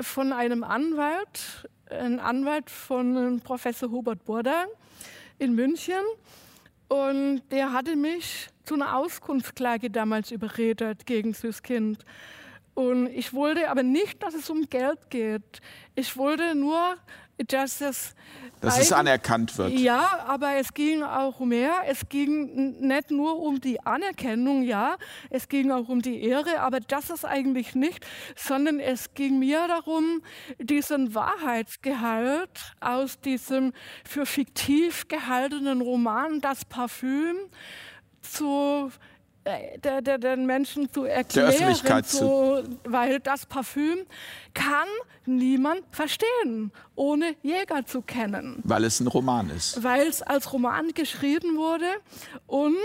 von einem Anwalt, ein Anwalt von Professor Hubert Burda in München und der hatte mich zu einer Auskunftsklage damals überredet gegen Süßkind. Und ich wollte aber nicht, dass es um Geld geht. Ich wollte nur, dass es dass es anerkannt wird. Ja, aber es ging auch um mehr. Es ging nicht nur um die Anerkennung, ja, es ging auch um die Ehre, aber das ist eigentlich nicht, sondern es ging mir darum, diesen Wahrheitsgehalt aus diesem für fiktiv gehaltenen Roman Das Parfüm zu der, der, den Menschen zu erklären, so, weil das Parfüm kann niemand verstehen, ohne Jäger zu kennen. Weil es ein Roman ist. Weil es als Roman geschrieben wurde und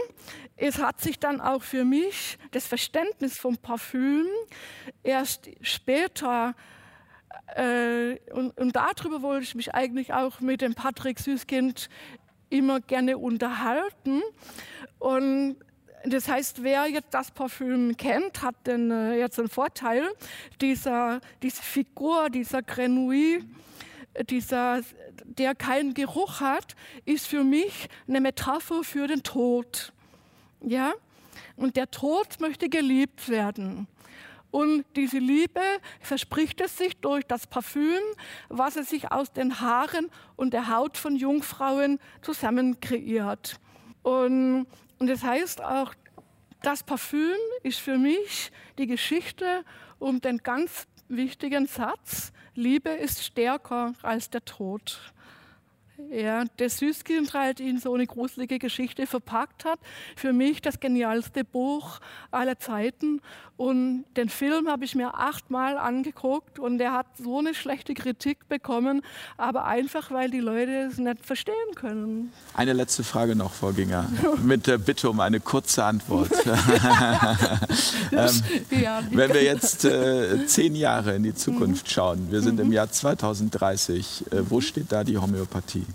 es hat sich dann auch für mich das Verständnis vom Parfüm erst später äh, und, und darüber wollte ich mich eigentlich auch mit dem Patrick Süßkind immer gerne unterhalten und das heißt, wer jetzt das Parfüm kennt, hat denn äh, jetzt einen Vorteil. Dieser, diese Figur, dieser Grenouille, dieser, der keinen Geruch hat, ist für mich eine Metapher für den Tod. Ja? Und der Tod möchte geliebt werden. Und diese Liebe verspricht es sich durch das Parfüm, was es sich aus den Haaren und der Haut von Jungfrauen zusammen kreiert. Und und das heißt auch, das Parfüm ist für mich die Geschichte um den ganz wichtigen Satz, Liebe ist stärker als der Tod. Ja, der Süßkind halt in so eine gruselige Geschichte verpackt hat. Für mich das genialste Buch aller Zeiten. Und den Film habe ich mir achtmal angeguckt und der hat so eine schlechte Kritik bekommen, aber einfach, weil die Leute es nicht verstehen können. Eine letzte Frage noch, Frau Ginger, mit der Bitte um eine kurze Antwort. ähm, ja, wenn wir jetzt äh, zehn Jahre in die Zukunft mhm. schauen, wir sind mhm. im Jahr 2030, äh, wo steht da die Homöopathie?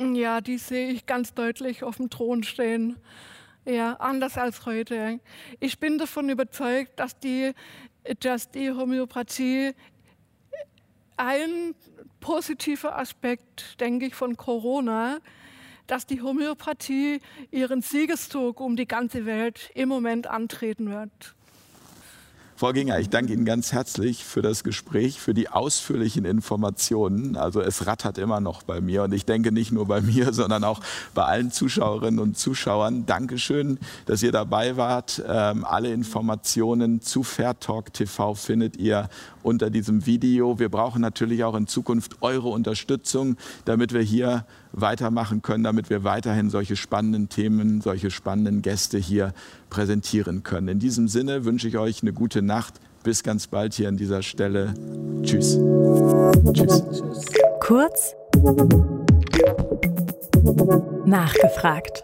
Ja, die sehe ich ganz deutlich auf dem Thron stehen. Ja, anders als heute. Ich bin davon überzeugt, dass die dass die Homöopathie ein positiver Aspekt, denke ich, von Corona, dass die Homöopathie ihren Siegeszug um die ganze Welt im Moment antreten wird. Frau Ginger, ich danke Ihnen ganz herzlich für das Gespräch, für die ausführlichen Informationen. Also es rattert immer noch bei mir und ich denke nicht nur bei mir, sondern auch bei allen Zuschauerinnen und Zuschauern. Dankeschön, dass ihr dabei wart. Ähm, alle Informationen zu Fair Talk TV findet ihr unter diesem Video. Wir brauchen natürlich auch in Zukunft eure Unterstützung, damit wir hier weitermachen können, damit wir weiterhin solche spannenden Themen, solche spannenden Gäste hier präsentieren können. In diesem Sinne wünsche ich euch eine gute Nacht. Bis ganz bald hier an dieser Stelle. Tschüss. Tschüss. Kurz nachgefragt.